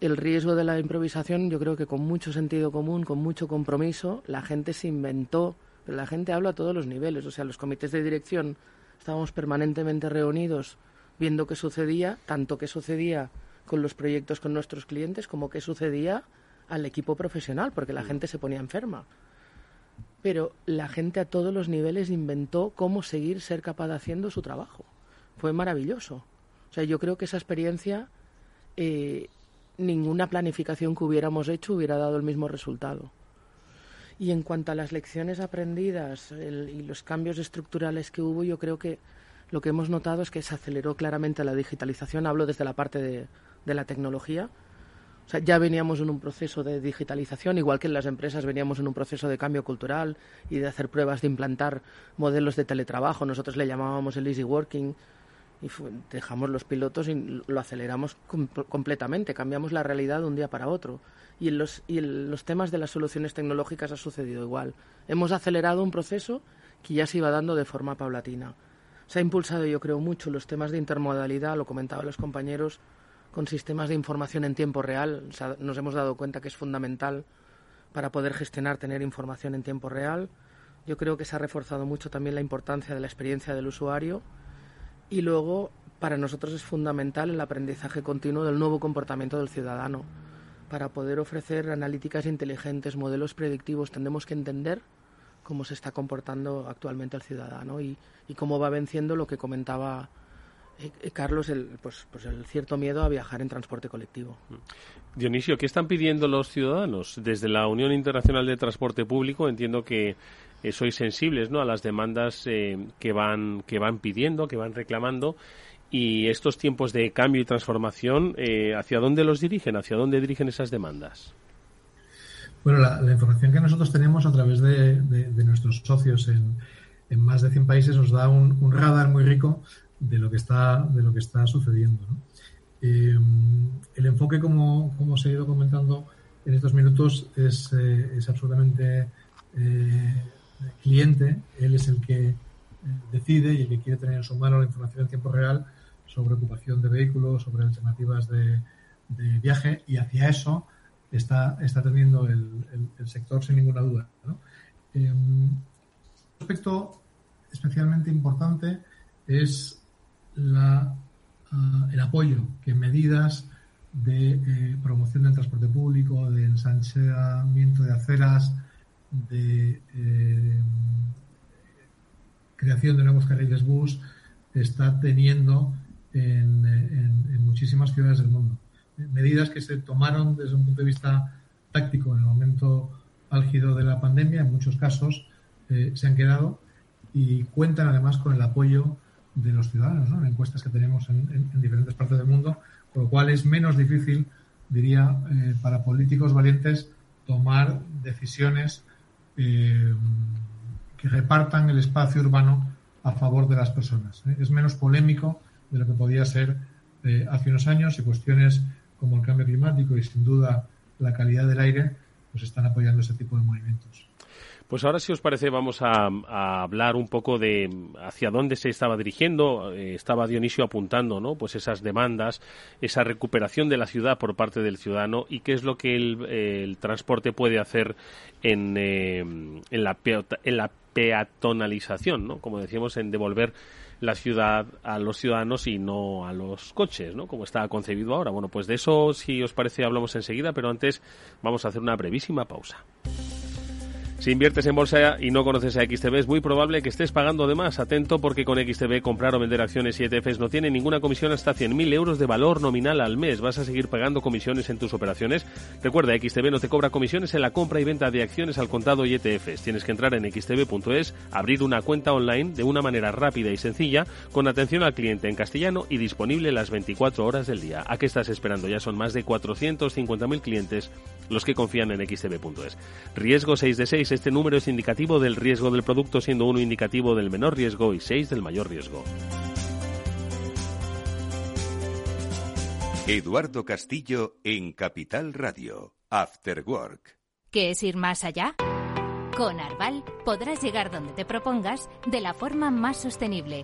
el riesgo de la improvisación, yo creo que con mucho sentido común, con mucho compromiso, la gente se inventó, pero la gente habla a todos los niveles, o sea, los comités de dirección estábamos permanentemente reunidos viendo qué sucedía, tanto qué sucedía con los proyectos con nuestros clientes como qué sucedía al equipo profesional, porque la mm. gente se ponía enferma. Pero la gente a todos los niveles inventó cómo seguir ser capaz de haciendo su trabajo. Fue maravilloso. O sea, yo creo que esa experiencia, eh, ninguna planificación que hubiéramos hecho hubiera dado el mismo resultado. Y en cuanto a las lecciones aprendidas y los cambios estructurales que hubo, yo creo que lo que hemos notado es que se aceleró claramente la digitalización. Hablo desde la parte de, la tecnología. O sea, ya veníamos en un proceso de digitalización, igual que en las empresas veníamos en un proceso de cambio cultural y de hacer pruebas de implantar modelos de teletrabajo. Nosotros le llamábamos el easy working y dejamos los pilotos y lo aceleramos completamente. Cambiamos la realidad de un día para otro. Y en, los, y en los temas de las soluciones tecnológicas ha sucedido igual. Hemos acelerado un proceso que ya se iba dando de forma paulatina. Se ha impulsado, yo creo, mucho los temas de intermodalidad, lo comentaban los compañeros, con sistemas de información en tiempo real. nos hemos dado cuenta que es fundamental para poder gestionar, tener información en tiempo real. Yo creo que se ha reforzado mucho también la importancia de la experiencia del usuario. Y luego, para nosotros es fundamental el aprendizaje continuo del nuevo comportamiento del ciudadano. Para poder ofrecer analíticas inteligentes, modelos predictivos, tendremos que entender cómo se está comportando actualmente el ciudadano y, cómo va venciendo lo que comentaba Carlos, el, pues, pues el cierto miedo a viajar en transporte colectivo. Dionisio, ¿qué están pidiendo los ciudadanos? Desde la Unión Internacional de Transporte Público entiendo que eh, sois sensibles ¿no? a las demandas que, van, que van pidiendo, que van reclamando. Y estos tiempos de cambio y transformación, ¿hacia dónde los dirigen? ¿Hacia dónde dirigen esas demandas? Bueno, la, información que nosotros tenemos a través de, nuestros socios en, más de 100 países nos da un, radar muy rico de lo que está, de lo que está sucediendo. Eh, el enfoque, como, como se ha ido comentando en estos minutos, es, eh, absolutamente eh, cliente. Él es el que decide y el que quiere tener en su mano la información en tiempo real sobre ocupación de vehículos, sobre alternativas de, de viaje y hacia eso está, está el, el, sector sin ninguna duda. Aspecto especialmente importante es ah, el apoyo que medidas de eh, promoción del transporte público, de ensanchamiento de aceras, de eh, creación de nuevos carriles bus, está teniendo en, en muchísimas ciudades del mundo. Medidas que se tomaron desde un punto de vista táctico en el momento álgido de la pandemia, en muchos casos eh, se han quedado y cuentan además con el apoyo de los ciudadanos, en encuestas que tenemos en, diferentes partes del mundo, con lo cual es menos difícil, diría, eh, para políticos valientes tomar decisiones eh, que repartan el espacio urbano a favor de las personas. ¿eh? Es menos polémico de lo que podía ser hace unos años y cuestiones como el cambio climático y sin duda la calidad del aire pues están apoyando ese tipo de movimientos. Pues ahora, si os parece, vamos a, hablar un poco de hacia dónde se estaba dirigiendo. Eh, estaba Dionisio apuntando, ¿no? Pues esas demandas, esa recuperación de la ciudad por parte del ciudadano y qué es lo que el, transporte puede hacer en, eh, en, la, en la peatonalización, ¿no? Como decíamos, en devolver la ciudad a los ciudadanos y no a los coches, ¿no? Como está concebido ahora. Bueno, pues de eso, si os parece, hablamos enseguida, pero antes vamos a hacer una brevísima pausa. Si inviertes en bolsa y no conoces a XTB, es muy probable que estés pagando de más. Atento porque con XTB comprar o vender acciones y ETFs no tiene ninguna comisión hasta 100.000 euros de valor nominal al mes. ¿Vas a seguir pagando comisiones en tus operaciones? Recuerda, XTB no te cobra comisiones en la compra y venta de acciones al contado y ETFs. Tienes que entrar en xtb.es, abrir una cuenta online de una manera rápida y sencilla, con atención al cliente en castellano y disponible las 24 horas del día. ¿A qué estás esperando? Ya son más de 450.000 clientes los que confían en xtb.es. Riesgo 6 de 6 este número es indicativo del riesgo del producto, siendo uno indicativo del menor riesgo y seis del mayor riesgo. Eduardo Castillo en Capital Radio, After Work. ¿Qué es ir más allá? Con Arval podrás llegar donde te propongas de la forma más sostenible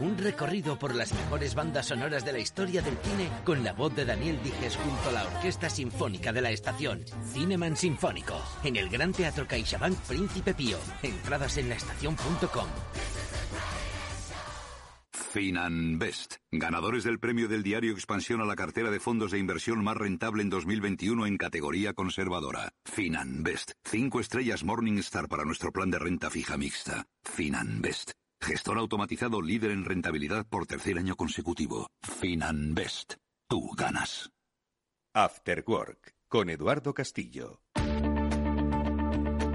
un recorrido por las mejores bandas sonoras de la historia del cine con la voz de Daniel Dijes junto a la Orquesta Sinfónica de la Estación. Cineman Sinfónico, en el Gran Teatro CaixaBank Príncipe Pío. Entradas en laestacion.com. Finanbest, ganadores del premio del diario Expansión a la cartera de fondos de inversión más rentable en 2021 en categoría conservadora. Finanbest, cinco estrellas Morningstar para nuestro plan de renta fija mixta. Finanbest, gestor automatizado líder en rentabilidad por tercer año consecutivo. Finanbest, tú ganas. After Work, con Eduardo Castillo.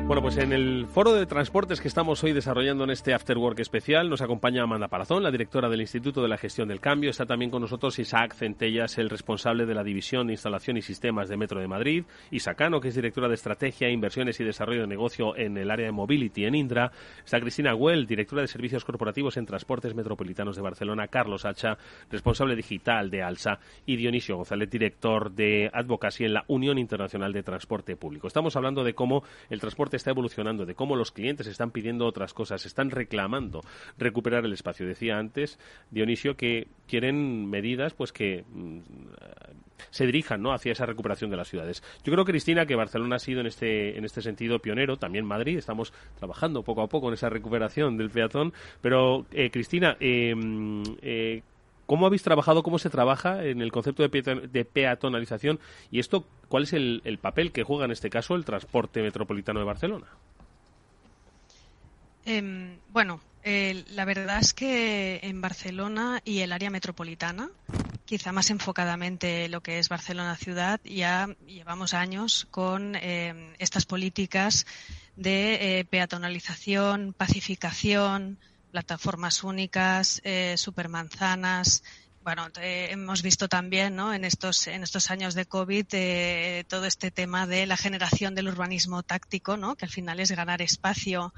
Bueno, pues en el foro de transportes que estamos hoy desarrollando en este After Work especial nos acompaña Amanda Palazón, la directora del Instituto de la Gestión del Cambio. Está también con nosotros Isaac Centellas, el responsable de la División de Instalación y Sistemas de Metro de Madrid. Isacano, que es directora de Estrategia, Inversiones y Desarrollo de Negocio en el área de Mobility en Indra. Está Cristina Güell, directora de Servicios Corporativos en Transportes Metropolitanos de Barcelona. Carlos Hacha, responsable digital de ALSA. Y Dionisio González, director de Advocacy en la Unión Internacional de Transporte Público. Estamos hablando de cómo el transporte está evolucionando, de cómo los clientes están pidiendo otras cosas, están reclamando recuperar el espacio. Decía antes Dionisio que quieren medidas pues que mm, se dirijan ¿no? hacia esa recuperación de las ciudades. Yo creo, Cristina, que Barcelona ha sido en este, en este sentido pionero, también Madrid, estamos trabajando poco a poco en esa recuperación del peatón, pero eh, Cristina, eh, eh, ¿Cómo habéis trabajado, cómo se trabaja en el concepto de, peatonalización y esto, cuál es el, papel que juega en este caso el transporte metropolitano de Barcelona? Em, bueno, la verdad es que en Barcelona y el área metropolitana, quizá más enfocadamente lo que es Barcelona ciudad, ya llevamos años con em, estas políticas de eh, peatonalización, pacificación, plataformas únicas, eh, supermanzanas. Bueno, eh, hemos visto también ¿no? en, estos, en estos años de COVID eh, todo este tema de la generación del urbanismo táctico, ¿no? que al final es ganar espacio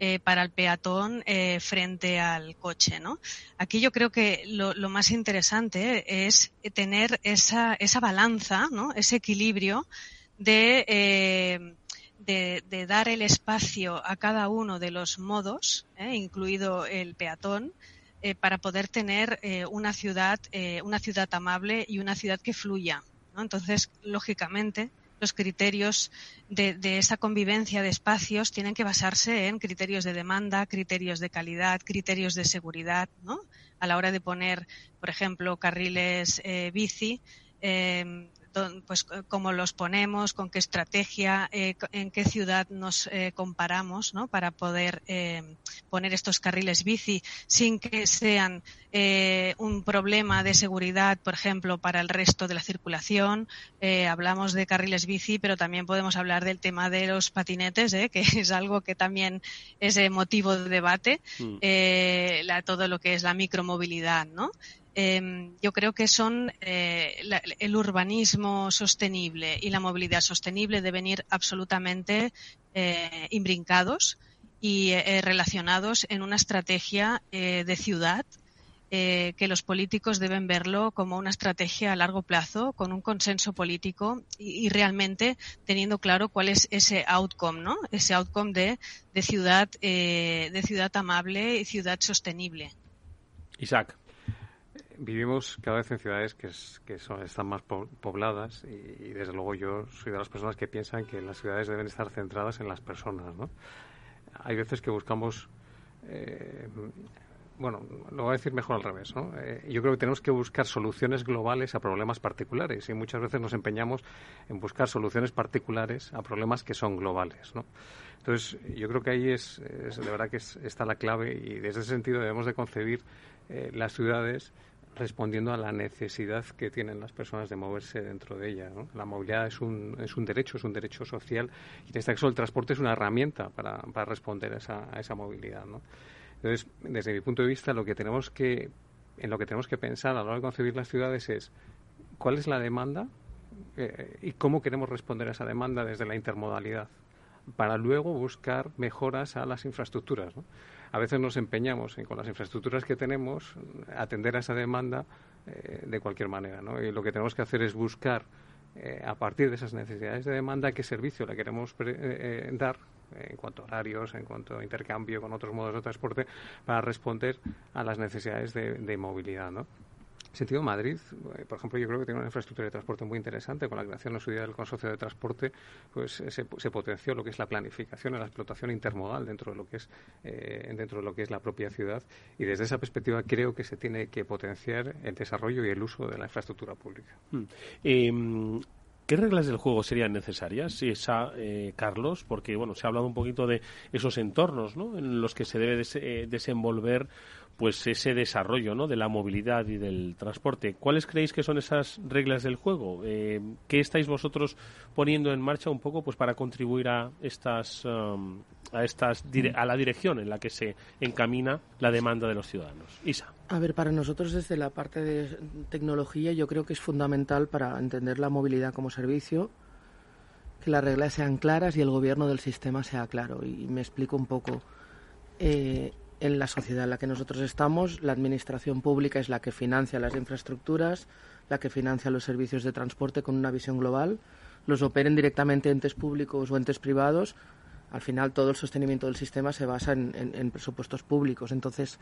eh, para el peatón frente al coche. ¿no? Aquí yo creo que lo, lo más interesante es tener esa, esa balanza, ¿no? ese equilibrio de de, dar el espacio a cada uno de los modos, eh, incluido el peatón, eh, para poder tener eh, una ciudad, una ciudad amable y una ciudad que fluya. Entonces, lógicamente, los criterios de, esa convivencia de espacios tienen que basarse en criterios de demanda, criterios de calidad, criterios de seguridad, A la hora de poner, por ejemplo, carriles bici, pues cómo los ponemos, con qué estrategia, eh, en qué ciudad nos eh, comparamos, ¿no? Para poder eh, poner estos carriles bici sin que sean un problema de seguridad, por ejemplo, para el resto de la circulación. hablamos de carriles bici, pero también podemos hablar del tema de los patinetes, que es algo que también es motivo de debate. Mm. La, todo lo que es la micromovilidad, ¿no? Em, yo creo que son eh, el urbanismo sostenible y la movilidad sostenible deben ir absolutamente eh, imbrincados y eh, relacionados en una estrategia de ciudad que los políticos deben verlo como una estrategia a largo plazo, con un consenso político y, realmente teniendo claro cuál es ese outcome, ¿no? Ese outcome de, de ciudad, de ciudad amable y ciudad sostenible. Isaac vivimos cada vez en ciudades que, que son, están más pobladas y, desde luego yo soy de las personas que piensan que las ciudades deben estar centradas en las personas. ¿no? Hay veces que buscamos, eh, bueno, lo voy a decir mejor al revés. ¿no? Eh, yo creo que tenemos que buscar soluciones globales a problemas particulares y muchas veces nos empeñamos en buscar soluciones particulares a problemas que son globales. ¿no? Entonces, yo creo que ahí es, de verdad que está la clave y desde ese sentido debemos de concebir eh, las ciudades respondiendo a la necesidad que tienen las personas de moverse dentro de ella. La movilidad es un, es un derecho, es un derecho social y en este caso el transporte es una herramienta para, para responder a esa, a esa movilidad. Entonces, desde mi punto de vista, lo que tenemos que, en lo que tenemos que pensar a la hora de concebir las ciudades es cuál es la demanda eh, y cómo queremos responder a esa demanda desde la intermodalidad para luego buscar mejoras a las infraestructuras. A veces nos empeñamos en, con las infraestructuras que tenemos, atender a esa demanda eh, de cualquier manera. ¿no? Y lo que tenemos que hacer es buscar, eh, a partir de esas necesidades de demanda, qué servicio le queremos eh, dar en cuanto a horarios, en cuanto a intercambio con otros modos de transporte, para responder a las necesidades de, de movilidad. ¿no? Sentido Madrid, eh, por ejemplo, yo creo que tiene una infraestructura de transporte muy interesante. Con la creación en su día del consorcio de transporte, pues eh, se, potenció lo que es la planificación y la explotación intermodal dentro de lo que es eh, dentro de lo que es la propia ciudad. Y desde esa perspectiva creo que se tiene que potenciar el desarrollo y el uso de la infraestructura pública. Hmm. Em, ¿Qué reglas del juego serían necesarias, esa, Carlos? Porque bueno, se ha hablado un poquito de esos entornos ¿no? en los que se debe desenvolver pues ese desarrollo ¿no? de la movilidad y del transporte. ¿Cuáles creéis que son esas reglas del juego? Eh, ¿Qué estáis vosotros poniendo en marcha un poco pues para contribuir a estas um, a estas a la dirección en la que se encamina la demanda de los ciudadanos? Isa. A ver, para nosotros desde la parte de tecnología yo creo que es fundamental para entender la movilidad como servicio que las reglas sean claras y el gobierno del sistema sea claro. Y me explico un poco. Eh, en la sociedad en la que nosotros estamos, la administración pública es la que financia las infraestructuras, la que financia los servicios de transporte con una visión global, los operen directamente entes públicos o entes privados. Al final, todo el sostenimiento del sistema se basa en, presupuestos públicos. Entonces,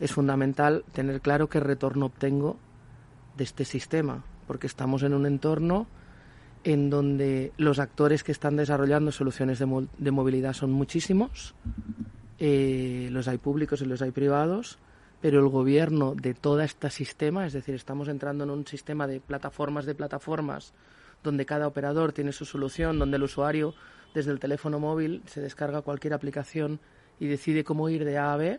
es fundamental tener claro qué retorno obtengo de este sistema, porque estamos en un entorno en donde los actores que están desarrollando soluciones de movilidad son muchísimos eh, los hay públicos y los hay privados, pero el gobierno de todo este sistema, es decir, estamos entrando en un sistema de plataformas de plataformas donde cada operador tiene su solución, donde el usuario desde el teléfono móvil se descarga cualquier aplicación y decide cómo ir de A a B,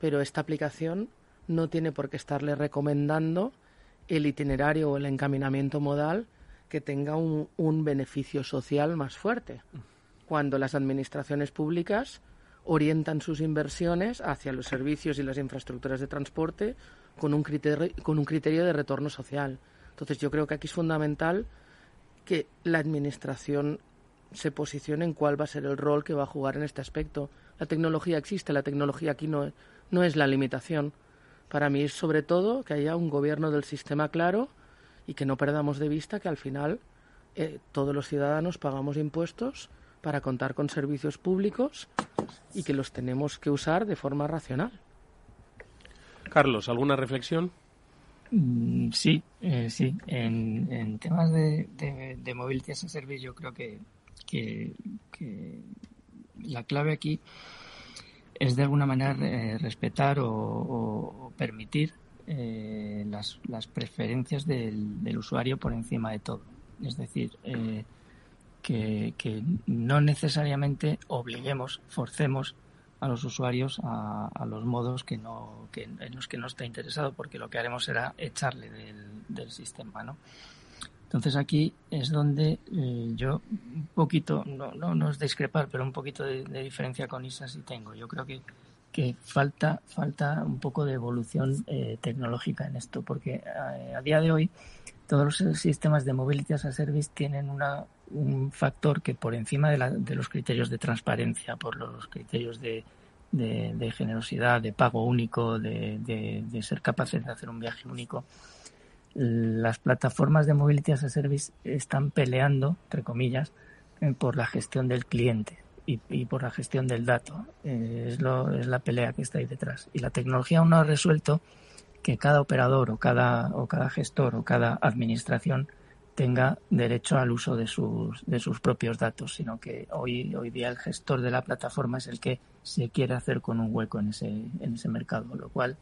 pero esta aplicación no tiene por qué estarle recomendando el itinerario o el encaminamiento modal que tenga un, un beneficio social más fuerte. Cuando las administraciones públicas orientan sus inversiones hacia los servicios y las infraestructuras de transporte con un criterio, con un criterio de retorno social. Entonces yo creo que aquí es fundamental que la Administración se posicione en cuál va a ser el rol que va a jugar en este aspecto. La tecnología existe, la tecnología aquí no, no es la limitación. Para mí es sobre todo que haya un gobierno del sistema claro y que no perdamos de vista que al final eh, todos los ciudadanos pagamos impuestos para contar con servicios públicos y que los tenemos que usar de forma racional. Carlos, ¿alguna reflexión? Mm, sí, eh, sí. En, temas de, de, movility as a service yo creo que, que, la clave aquí es de alguna manera eh, respetar o, permitir eh, las, las, preferencias del, del, usuario por encima de todo. Es decir, que, no necesariamente obliguemos, forcemos a los usuarios a, los modos que no, que, en los que no está interesado, porque lo que haremos será echarle del, sistema, ¿no? Entonces aquí es donde eh, yo un poquito, no, no, no, es discrepar, pero un poquito de, diferencia con ISA sí tengo. Yo creo que, que falta, falta un poco de evolución eh, tecnológica en esto, porque eh, a día de hoy todos los sistemas de mobility as a service tienen una, un factor que por encima de, la, de los criterios de transparencia, por los criterios de, generosidad, de pago único, de, ser capaces de hacer un viaje único, las plataformas de mobility as a service están peleando, entre comillas, eh, por la gestión del cliente y, y por la gestión del dato. Eh, es, lo, es la pelea que está ahí detrás. Y la tecnología aún no ha resuelto que cada operador o cada, o cada gestor o cada administración tenga derecho al uso de sus, de sus propios datos, sino que hoy, hoy día el gestor de la plataforma es el que se quiere hacer con un hueco en ese, en ese mercado, lo cual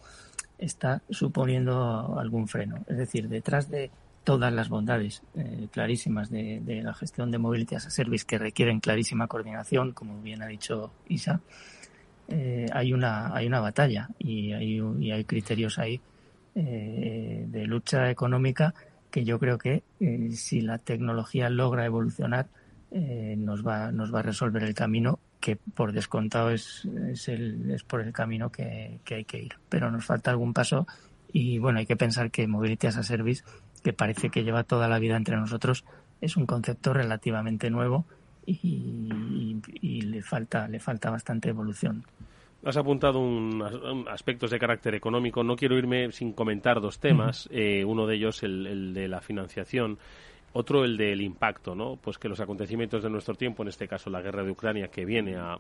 está suponiendo algún freno. Es decir, detrás de todas las bondades eh, clarísimas de, la gestión de Mobility as a Service que requieren clarísima coordinación, como bien ha dicho Isa, eh, hay, una, hay una batalla y hay, y hay criterios ahí eh, de lucha económica que yo creo que eh, si la tecnología logra evolucionar, eh, nos, va, nos va a resolver el camino que por descontado es, es, el, es por el camino que, hay que ir. Pero nos falta algún paso y bueno, hay que pensar que Mobility as a Service, que parece que lleva toda la vida entre nosotros, es un concepto relativamente nuevo y, y le falta le falta bastante evolución. Has apuntado un, aspectos de carácter económico. No quiero irme sin comentar dos temas. Eh, uno de ellos, el, de la financiación. Otro, el del impacto, ¿no? Pues que los acontecimientos de nuestro tiempo, en este caso la guerra de Ucrania, que viene a,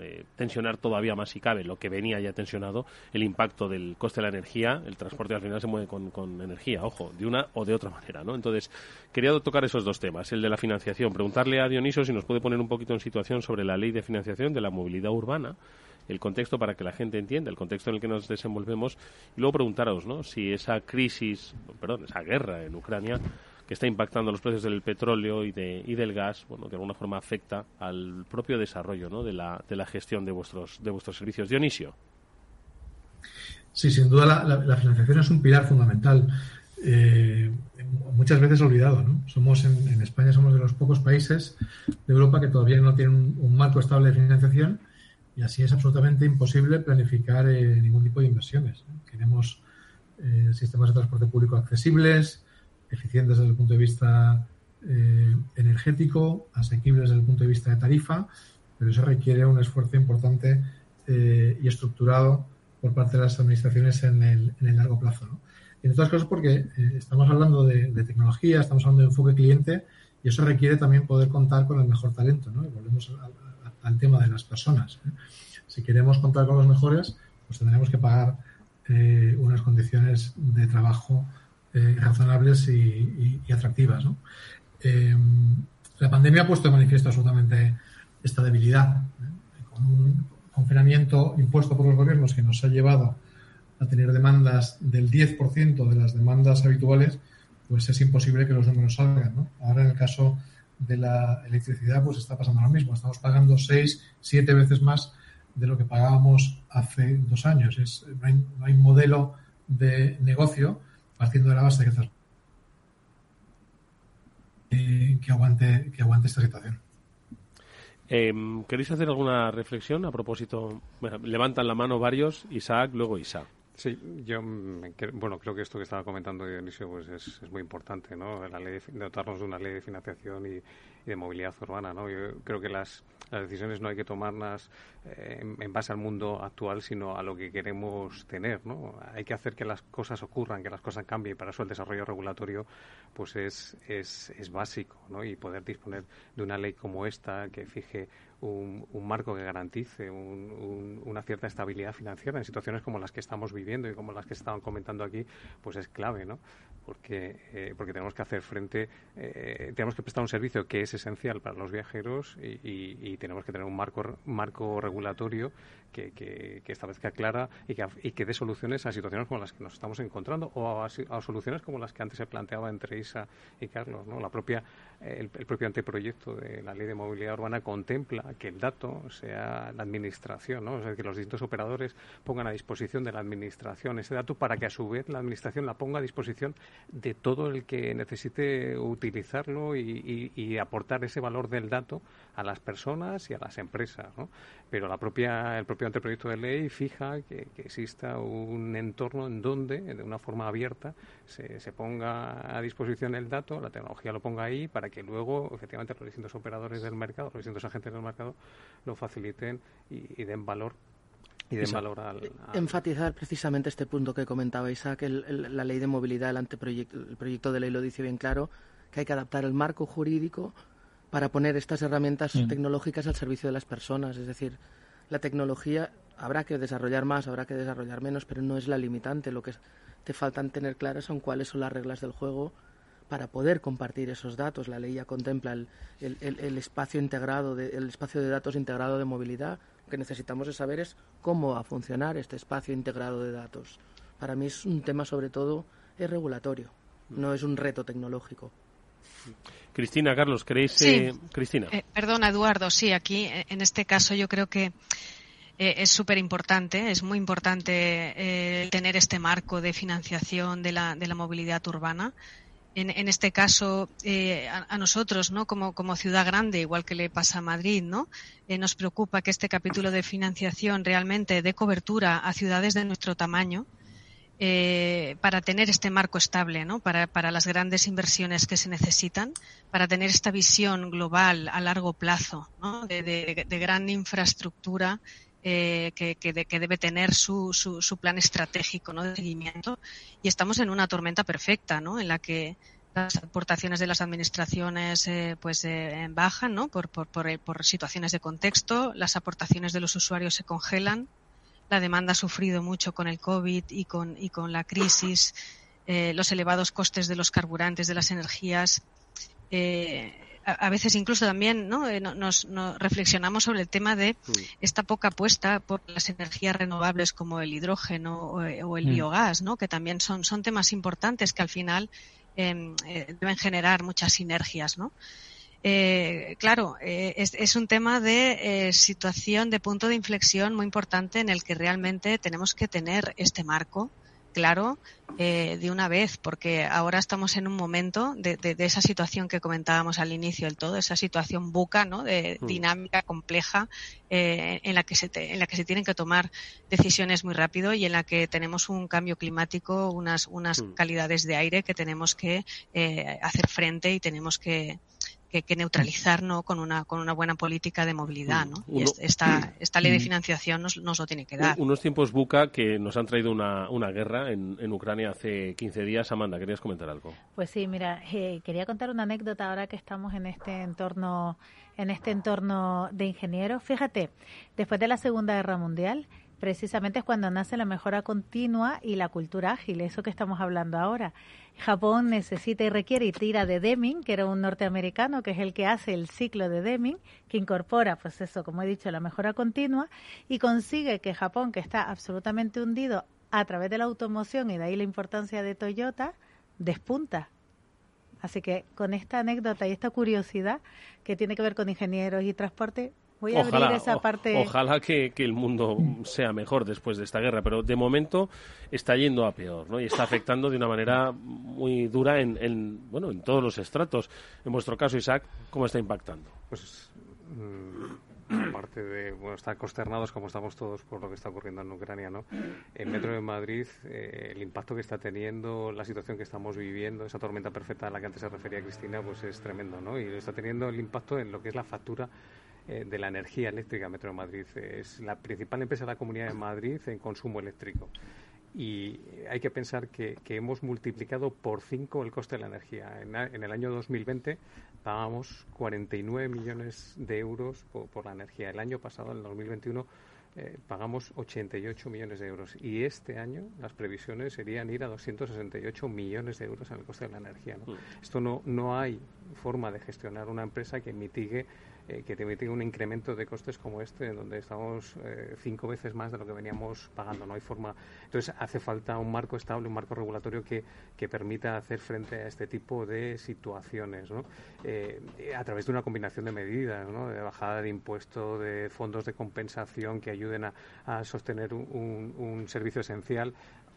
eh, tensionar todavía más si cabe lo que venía ya tensionado, el impacto del coste de la energía, el transporte al final se mueve con, con energía, ojo, de una o de otra manera, ¿no? Entonces, quería tocar esos dos temas, el de la financiación. Preguntarle a Dioniso si nos puede poner un poquito en situación sobre la ley de financiación de la movilidad urbana el contexto para que la gente entienda el contexto en el que nos desenvolvemos y luego preguntaros ¿no? si esa crisis, perdón, esa guerra en Ucrania que está impactando los precios del petróleo y, de, y del gas, bueno, de alguna forma afecta al propio desarrollo ¿no? de, la, de la gestión de vuestros, de vuestros servicios. Dionisio. Sí, sin duda la, financiación es un pilar fundamental. Eh, muchas veces olvidado, ¿no? Somos en, España somos de los pocos países de Europa que todavía no tienen un marco estable de financiación y así es absolutamente imposible planificar eh, ningún tipo de inversiones. Queremos eh, sistemas de transporte público accesibles, eficientes desde el punto de vista eh, energético, asequibles desde el punto de vista de tarifa, pero eso requiere un esfuerzo importante y estructurado por parte de las administraciones en el, largo plazo. ¿no? En otras cosas porque estamos hablando de, tecnología, estamos hablando de enfoque cliente y eso requiere también poder contar con el mejor talento. ¿no? Y volvemos al tema de las personas. ¿eh? Si queremos contar con los mejores, pues tendremos que pagar eh, unas condiciones de trabajo eh, razonables y, atractivas. la pandemia ha puesto de manifiesto absolutamente esta debilidad, con un confinamiento impuesto por los gobiernos que nos ha llevado a tener demandas del 10% de las demandas habituales, pues es imposible que los números salgan. Ahora, en el caso de la electricidad, pues está pasando lo mismo. Estamos pagando seis, siete veces más de lo que pagábamos hace dos años. No, hay, no hay modelo de negocio partiendo de la base de que, que, aguante, que aguante esta situación. Em, ¿Queréis hacer alguna reflexión a propósito? levantan la mano varios, Isaac, luego Isaac. Sí, yo bueno, creo que esto que estaba comentando Dionisio pues es, es muy importante, ¿no? La ley de, dotarnos de una ley de financiación y, de movilidad urbana, ¿no? Yo creo que las, las decisiones no hay que tomarlas eh, en, base al mundo actual, sino a lo que queremos tener, ¿no? Hay que hacer que las cosas ocurran, que las cosas cambien, y para eso el desarrollo regulatorio pues es, es, es básico, ¿no? Y poder disponer de una ley como esta que fije un, marco que garantice una cierta estabilidad financiera en situaciones como las que estamos viviendo y como las que estaban comentando aquí, pues es clave, ¿no? porque, eh, porque tenemos que hacer frente, eh, tenemos que prestar un servicio que es esencial para los viajeros y, tenemos que tener un marco, marco regulatorio que, que, que establezca clara y que, y que dé soluciones a situaciones como las que nos estamos encontrando o a, soluciones como las que antes se planteaba entre Isa y Carlos. ¿no? La propia, el, propio anteproyecto de la Ley de Movilidad Urbana contempla que el dato sea la administración, ¿no? o sea, que los distintos operadores pongan a disposición de la administración ese dato para que a su vez la administración la ponga a disposición de todo el que necesite utilizarlo y, aportar ese valor del dato a las personas y a las empresas. ¿no? Pero la propia, el propio anteproyecto de ley fija que, exista un entorno en donde, de una forma abierta, se, se, ponga a disposición el dato, la tecnología lo ponga ahí, para que luego, efectivamente, los distintos operadores del mercado, los distintos agentes del mercado, lo faciliten y, den valor y den valor al, Enfatizar precisamente este punto que comentaba Isaac, la ley de movilidad, el anteproyecto, el proyecto de ley lo dice bien claro, que hay que adaptar el marco jurídico para poner estas herramientas mm. tecnológicas al servicio de las personas. Es decir, la tecnología habrá que desarrollar más, habrá que desarrollar menos, pero no es la limitante. Lo que te faltan tener claras son cuáles son las reglas del juego para poder compartir esos datos. La ley ya contempla el, espacio integrado, de, el espacio de datos integrado de movilidad. Lo que necesitamos es saber es cómo va a funcionar este espacio integrado de datos. Para mí es un tema sobre todo es regulatorio, no es un reto tecnológico. Cristina, Carlos, ¿queréis? Eh, Cristina. Eh, perdona, Eduardo, sí, aquí eh, en este caso yo creo que es súper importante, es muy importante tener este marco de financiación de la, de la movilidad urbana. En, en este caso, a, nosotros, ¿no? Como, como ciudad grande, igual que le pasa a Madrid, ¿no? nos preocupa que este capítulo de financiación realmente dé cobertura a ciudades de nuestro tamaño, eh, para tener este marco estable, ¿no? Para, las grandes inversiones que se necesitan, para tener esta visión global a largo plazo, ¿no? de, de, gran infraestructura eh, que, que, que, debe tener su, su, plan estratégico ¿no? de seguimiento. Y estamos en una tormenta perfecta, ¿no? En la que las aportaciones de las administraciones eh, pues eh, bajan ¿no? por, por, por situaciones de contexto, las aportaciones de los usuarios se congelan, la demanda ha sufrido mucho con el COVID y con, y con la crisis, eh, los elevados costes de los carburantes, de las energías. Eh, a, veces incluso también ¿no? Eh, nos, reflexionamos sobre el tema de mm. esta poca apuesta por las energías renovables como el hidrógeno o, el mm. biogás, ¿no? que también son, son temas importantes que al final em, deben generar muchas sinergias. ¿no? Eh, claro, eh, es, un tema de eh, situación, de punto de inflexión muy importante en el que realmente tenemos que tener este marco claro de una vez, porque ahora estamos en un momento de, esa situación que comentábamos al inicio del todo, esa situación buca, ¿no? De mm. dinámica compleja en la que se en la que se tienen que tomar decisiones muy rápido y en la que tenemos un cambio climático, unas unas mm. calidades de aire que tenemos que hacer frente y tenemos que que, neutralizar ¿no? con, una, con una buena política de movilidad. ¿no? y esta, esta ley de mm. financiación nos, nos, lo tiene que dar. Unos tiempos buca que nos han traído una, una guerra en, en Ucrania hace 15 días. Amanda, ¿querías comentar algo? Pues sí, mira, eh, quería contar una anécdota ahora que estamos en este entorno en este entorno de ingenieros. Fíjate, después de la Segunda Guerra Mundial, precisamente es cuando nace la mejora continua y la cultura ágil, eso que estamos hablando ahora. Japón necesita y requiere y tira de Deming, que era un norteamericano, que es el que hace el ciclo de Deming, que incorpora, pues eso, como he dicho, la mejora continua y consigue que Japón, que está absolutamente hundido a través de la automoción y de ahí la importancia de Toyota, despunta. Así que con esta anécdota y esta curiosidad que tiene que ver con ingenieros y transporte, Voy a ojalá, abrir esa parte. ojalá que, el mundo sea mejor después de esta guerra, pero de momento está yendo a peor, ¿no? Y está afectando de una manera muy dura en, bueno, en todos los estratos. En vuestro caso, Isaac, ¿cómo está impactando? Pues mm, aparte de bueno, estar consternados como estamos todos por lo que está ocurriendo en Ucrania, ¿no? El Metro de Madrid, eh, el impacto que está teniendo, la situación que estamos viviendo, esa tormenta perfecta a la que antes se refería Cristina, pues es tremendo, ¿no? Y está teniendo el impacto en lo que es la factura eh, de la energía eléctrica Metro de Madrid. Es la principal empresa de la Comunidad de Madrid en consumo eléctrico. Y hay que pensar que, hemos multiplicado por cinco el coste de la energía. En, el año 2020 pagábamos 49 millones de euros por, la energía. El año pasado, en el 2021, eh, pagamos 88 millones de euros y este año las previsiones serían ir a 268 millones de euros en el coste de la energía. ¿no? Mm. Esto no, no hay forma de gestionar una empresa que mitigue eh, que te mete un incremento de costes como este, donde estamos eh, cinco veces más de lo que veníamos pagando. No hay forma. Entonces, hace falta un marco estable, un marco regulatorio que, que permita hacer frente a este tipo de situaciones, ¿no? Eh, a través de una combinación de medidas, ¿no? de bajada de impuestos, de fondos de compensación que ayuden a, a sostener un, un servicio esencial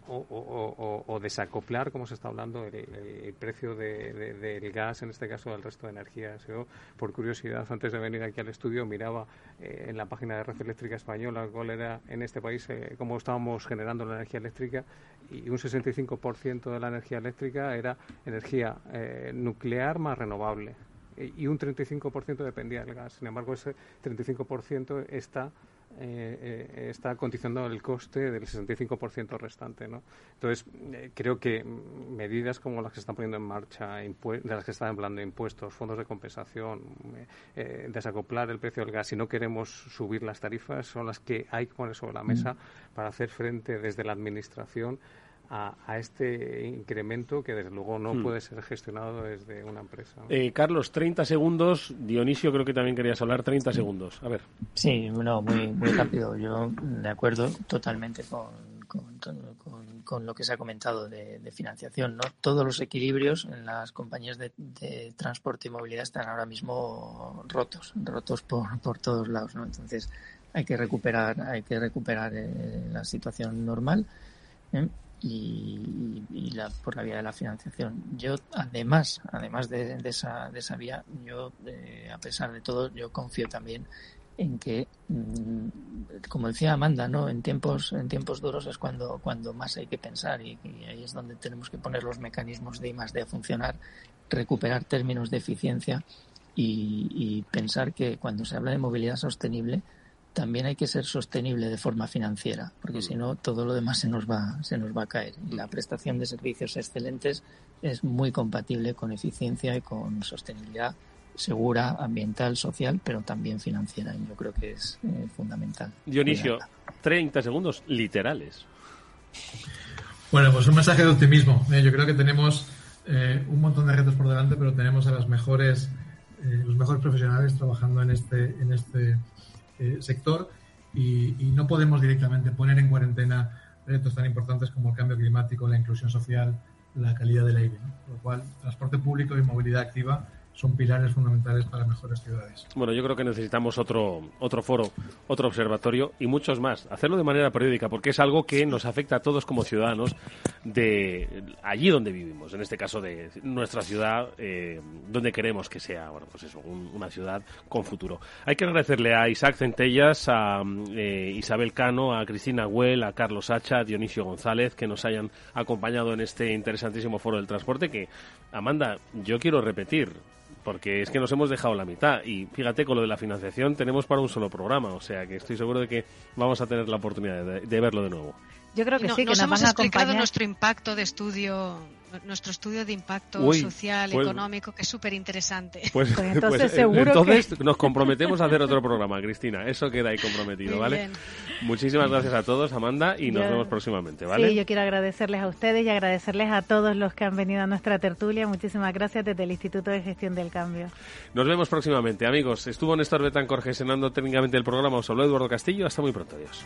o, desacoplar, como se está hablando, el, precio del gas, en este caso, del resto de energías. Yo, por curiosidad, antes de venir aquí al estudio, miraba eh, en la página de Red Eléctrica Española cuál era en este país, eh, cómo estábamos generando la energía eléctrica y un 65% de la energía eléctrica era energía eh, nuclear más renovable y un 35% dependía del gas. Sin embargo, ese 35% está eh, eh, está condicionando el coste del 65% restante. ¿no? Entonces, eh, creo que medidas como las que se están poniendo en marcha, de las que están hablando impuestos, fondos de compensación, desacoplar el precio del gas, si no queremos subir las tarifas, son las que hay que poner sobre la mesa mm. para hacer frente desde la Administración a, este incremento que desde luego no hmm. puede ser gestionado desde una empresa. Eh, Carlos, 30 segundos. Dionisio, creo que también querías hablar 30 segundos. A ver. Sí, no, muy, muy rápido. Yo de acuerdo totalmente con, con, lo que se ha comentado de, financiación. ¿no? Todos los equilibrios en las compañías de, transporte y movilidad están ahora mismo rotos, rotos por, por todos lados. ¿no? Entonces hay que recuperar, hay que recuperar eh, la situación normal. ¿eh? Y, la, por la vía de la financiación. Yo, además, además de, esa, de esa vía, yo, eh, a pesar de todo, yo confío también en que, mm, como decía Amanda, ¿no? En tiempos, en tiempos duros es cuando, cuando más hay que pensar y, ahí es donde tenemos que poner los mecanismos de I más D a funcionar, recuperar términos de eficiencia y pensar que cuando se habla de movilidad sostenible, también hay que ser sostenible de forma financiera, porque si no todo lo demás se nos va se nos va a caer. Y la prestación de servicios excelentes es muy compatible con eficiencia y con sostenibilidad segura, ambiental, social, pero también financiera. Y yo creo que es eh, fundamental. Dionisio, 30 segundos literales. Bueno, pues un mensaje de optimismo. Eh, yo creo que tenemos eh, un montón de retos por delante, pero tenemos a las mejores, los mejores profesionales trabajando en este, en este eh, sector y, no podemos directamente poner en cuarentena retos tan importantes como el cambio climático, la inclusión social, la calidad del aire. Por lo cual, transporte público y movilidad activa son pilares fundamentales para mejores ciudades. Bueno, yo creo que necesitamos otro, otro foro, otro observatorio y muchos más. Hacerlo de manera periódica, porque es algo que nos afecta a todos como ciudadanos de allí donde vivimos, en este caso de nuestra ciudad, eh, donde queremos que sea, bueno, pues eso, una ciudad con futuro. Hay que agradecerle a Isaac Centellas, a eh, Isabel Cano, a Cristina Huel, a Carlos Hacha, a Dionisio González, que nos hayan acompañado en este interesantísimo foro del transporte, que, Amanda, yo quiero repetir, porque es que nos hemos dejado la mitad y fíjate con lo de la financiación tenemos para un solo programa, o sea que estoy seguro de que vamos a tener la oportunidad de, verlo de nuevo. Yo creo que sí, que nos, hemos explicado nuestro impacto de estudio nuestro estudio de impacto social, pues económico, que es súper interesante. Pues, pues entonces, pues, seguro entonces nos comprometemos a hacer otro programa, Cristina. Eso queda ahí comprometido, ¿vale? Muchísimas gracias a todos, Amanda, y nos vemos próximamente, ¿vale? Sí, yo quiero agradecerles a ustedes y agradecerles a todos los que han venido a nuestra tertulia. Muchísimas gracias desde el Instituto de Gestión del Cambio. Nos vemos próximamente, amigos. Estuvo Néstor Betancor gestionando técnicamente el programa. Os habló Eduardo Castillo. Hasta muy pronto. Adiós.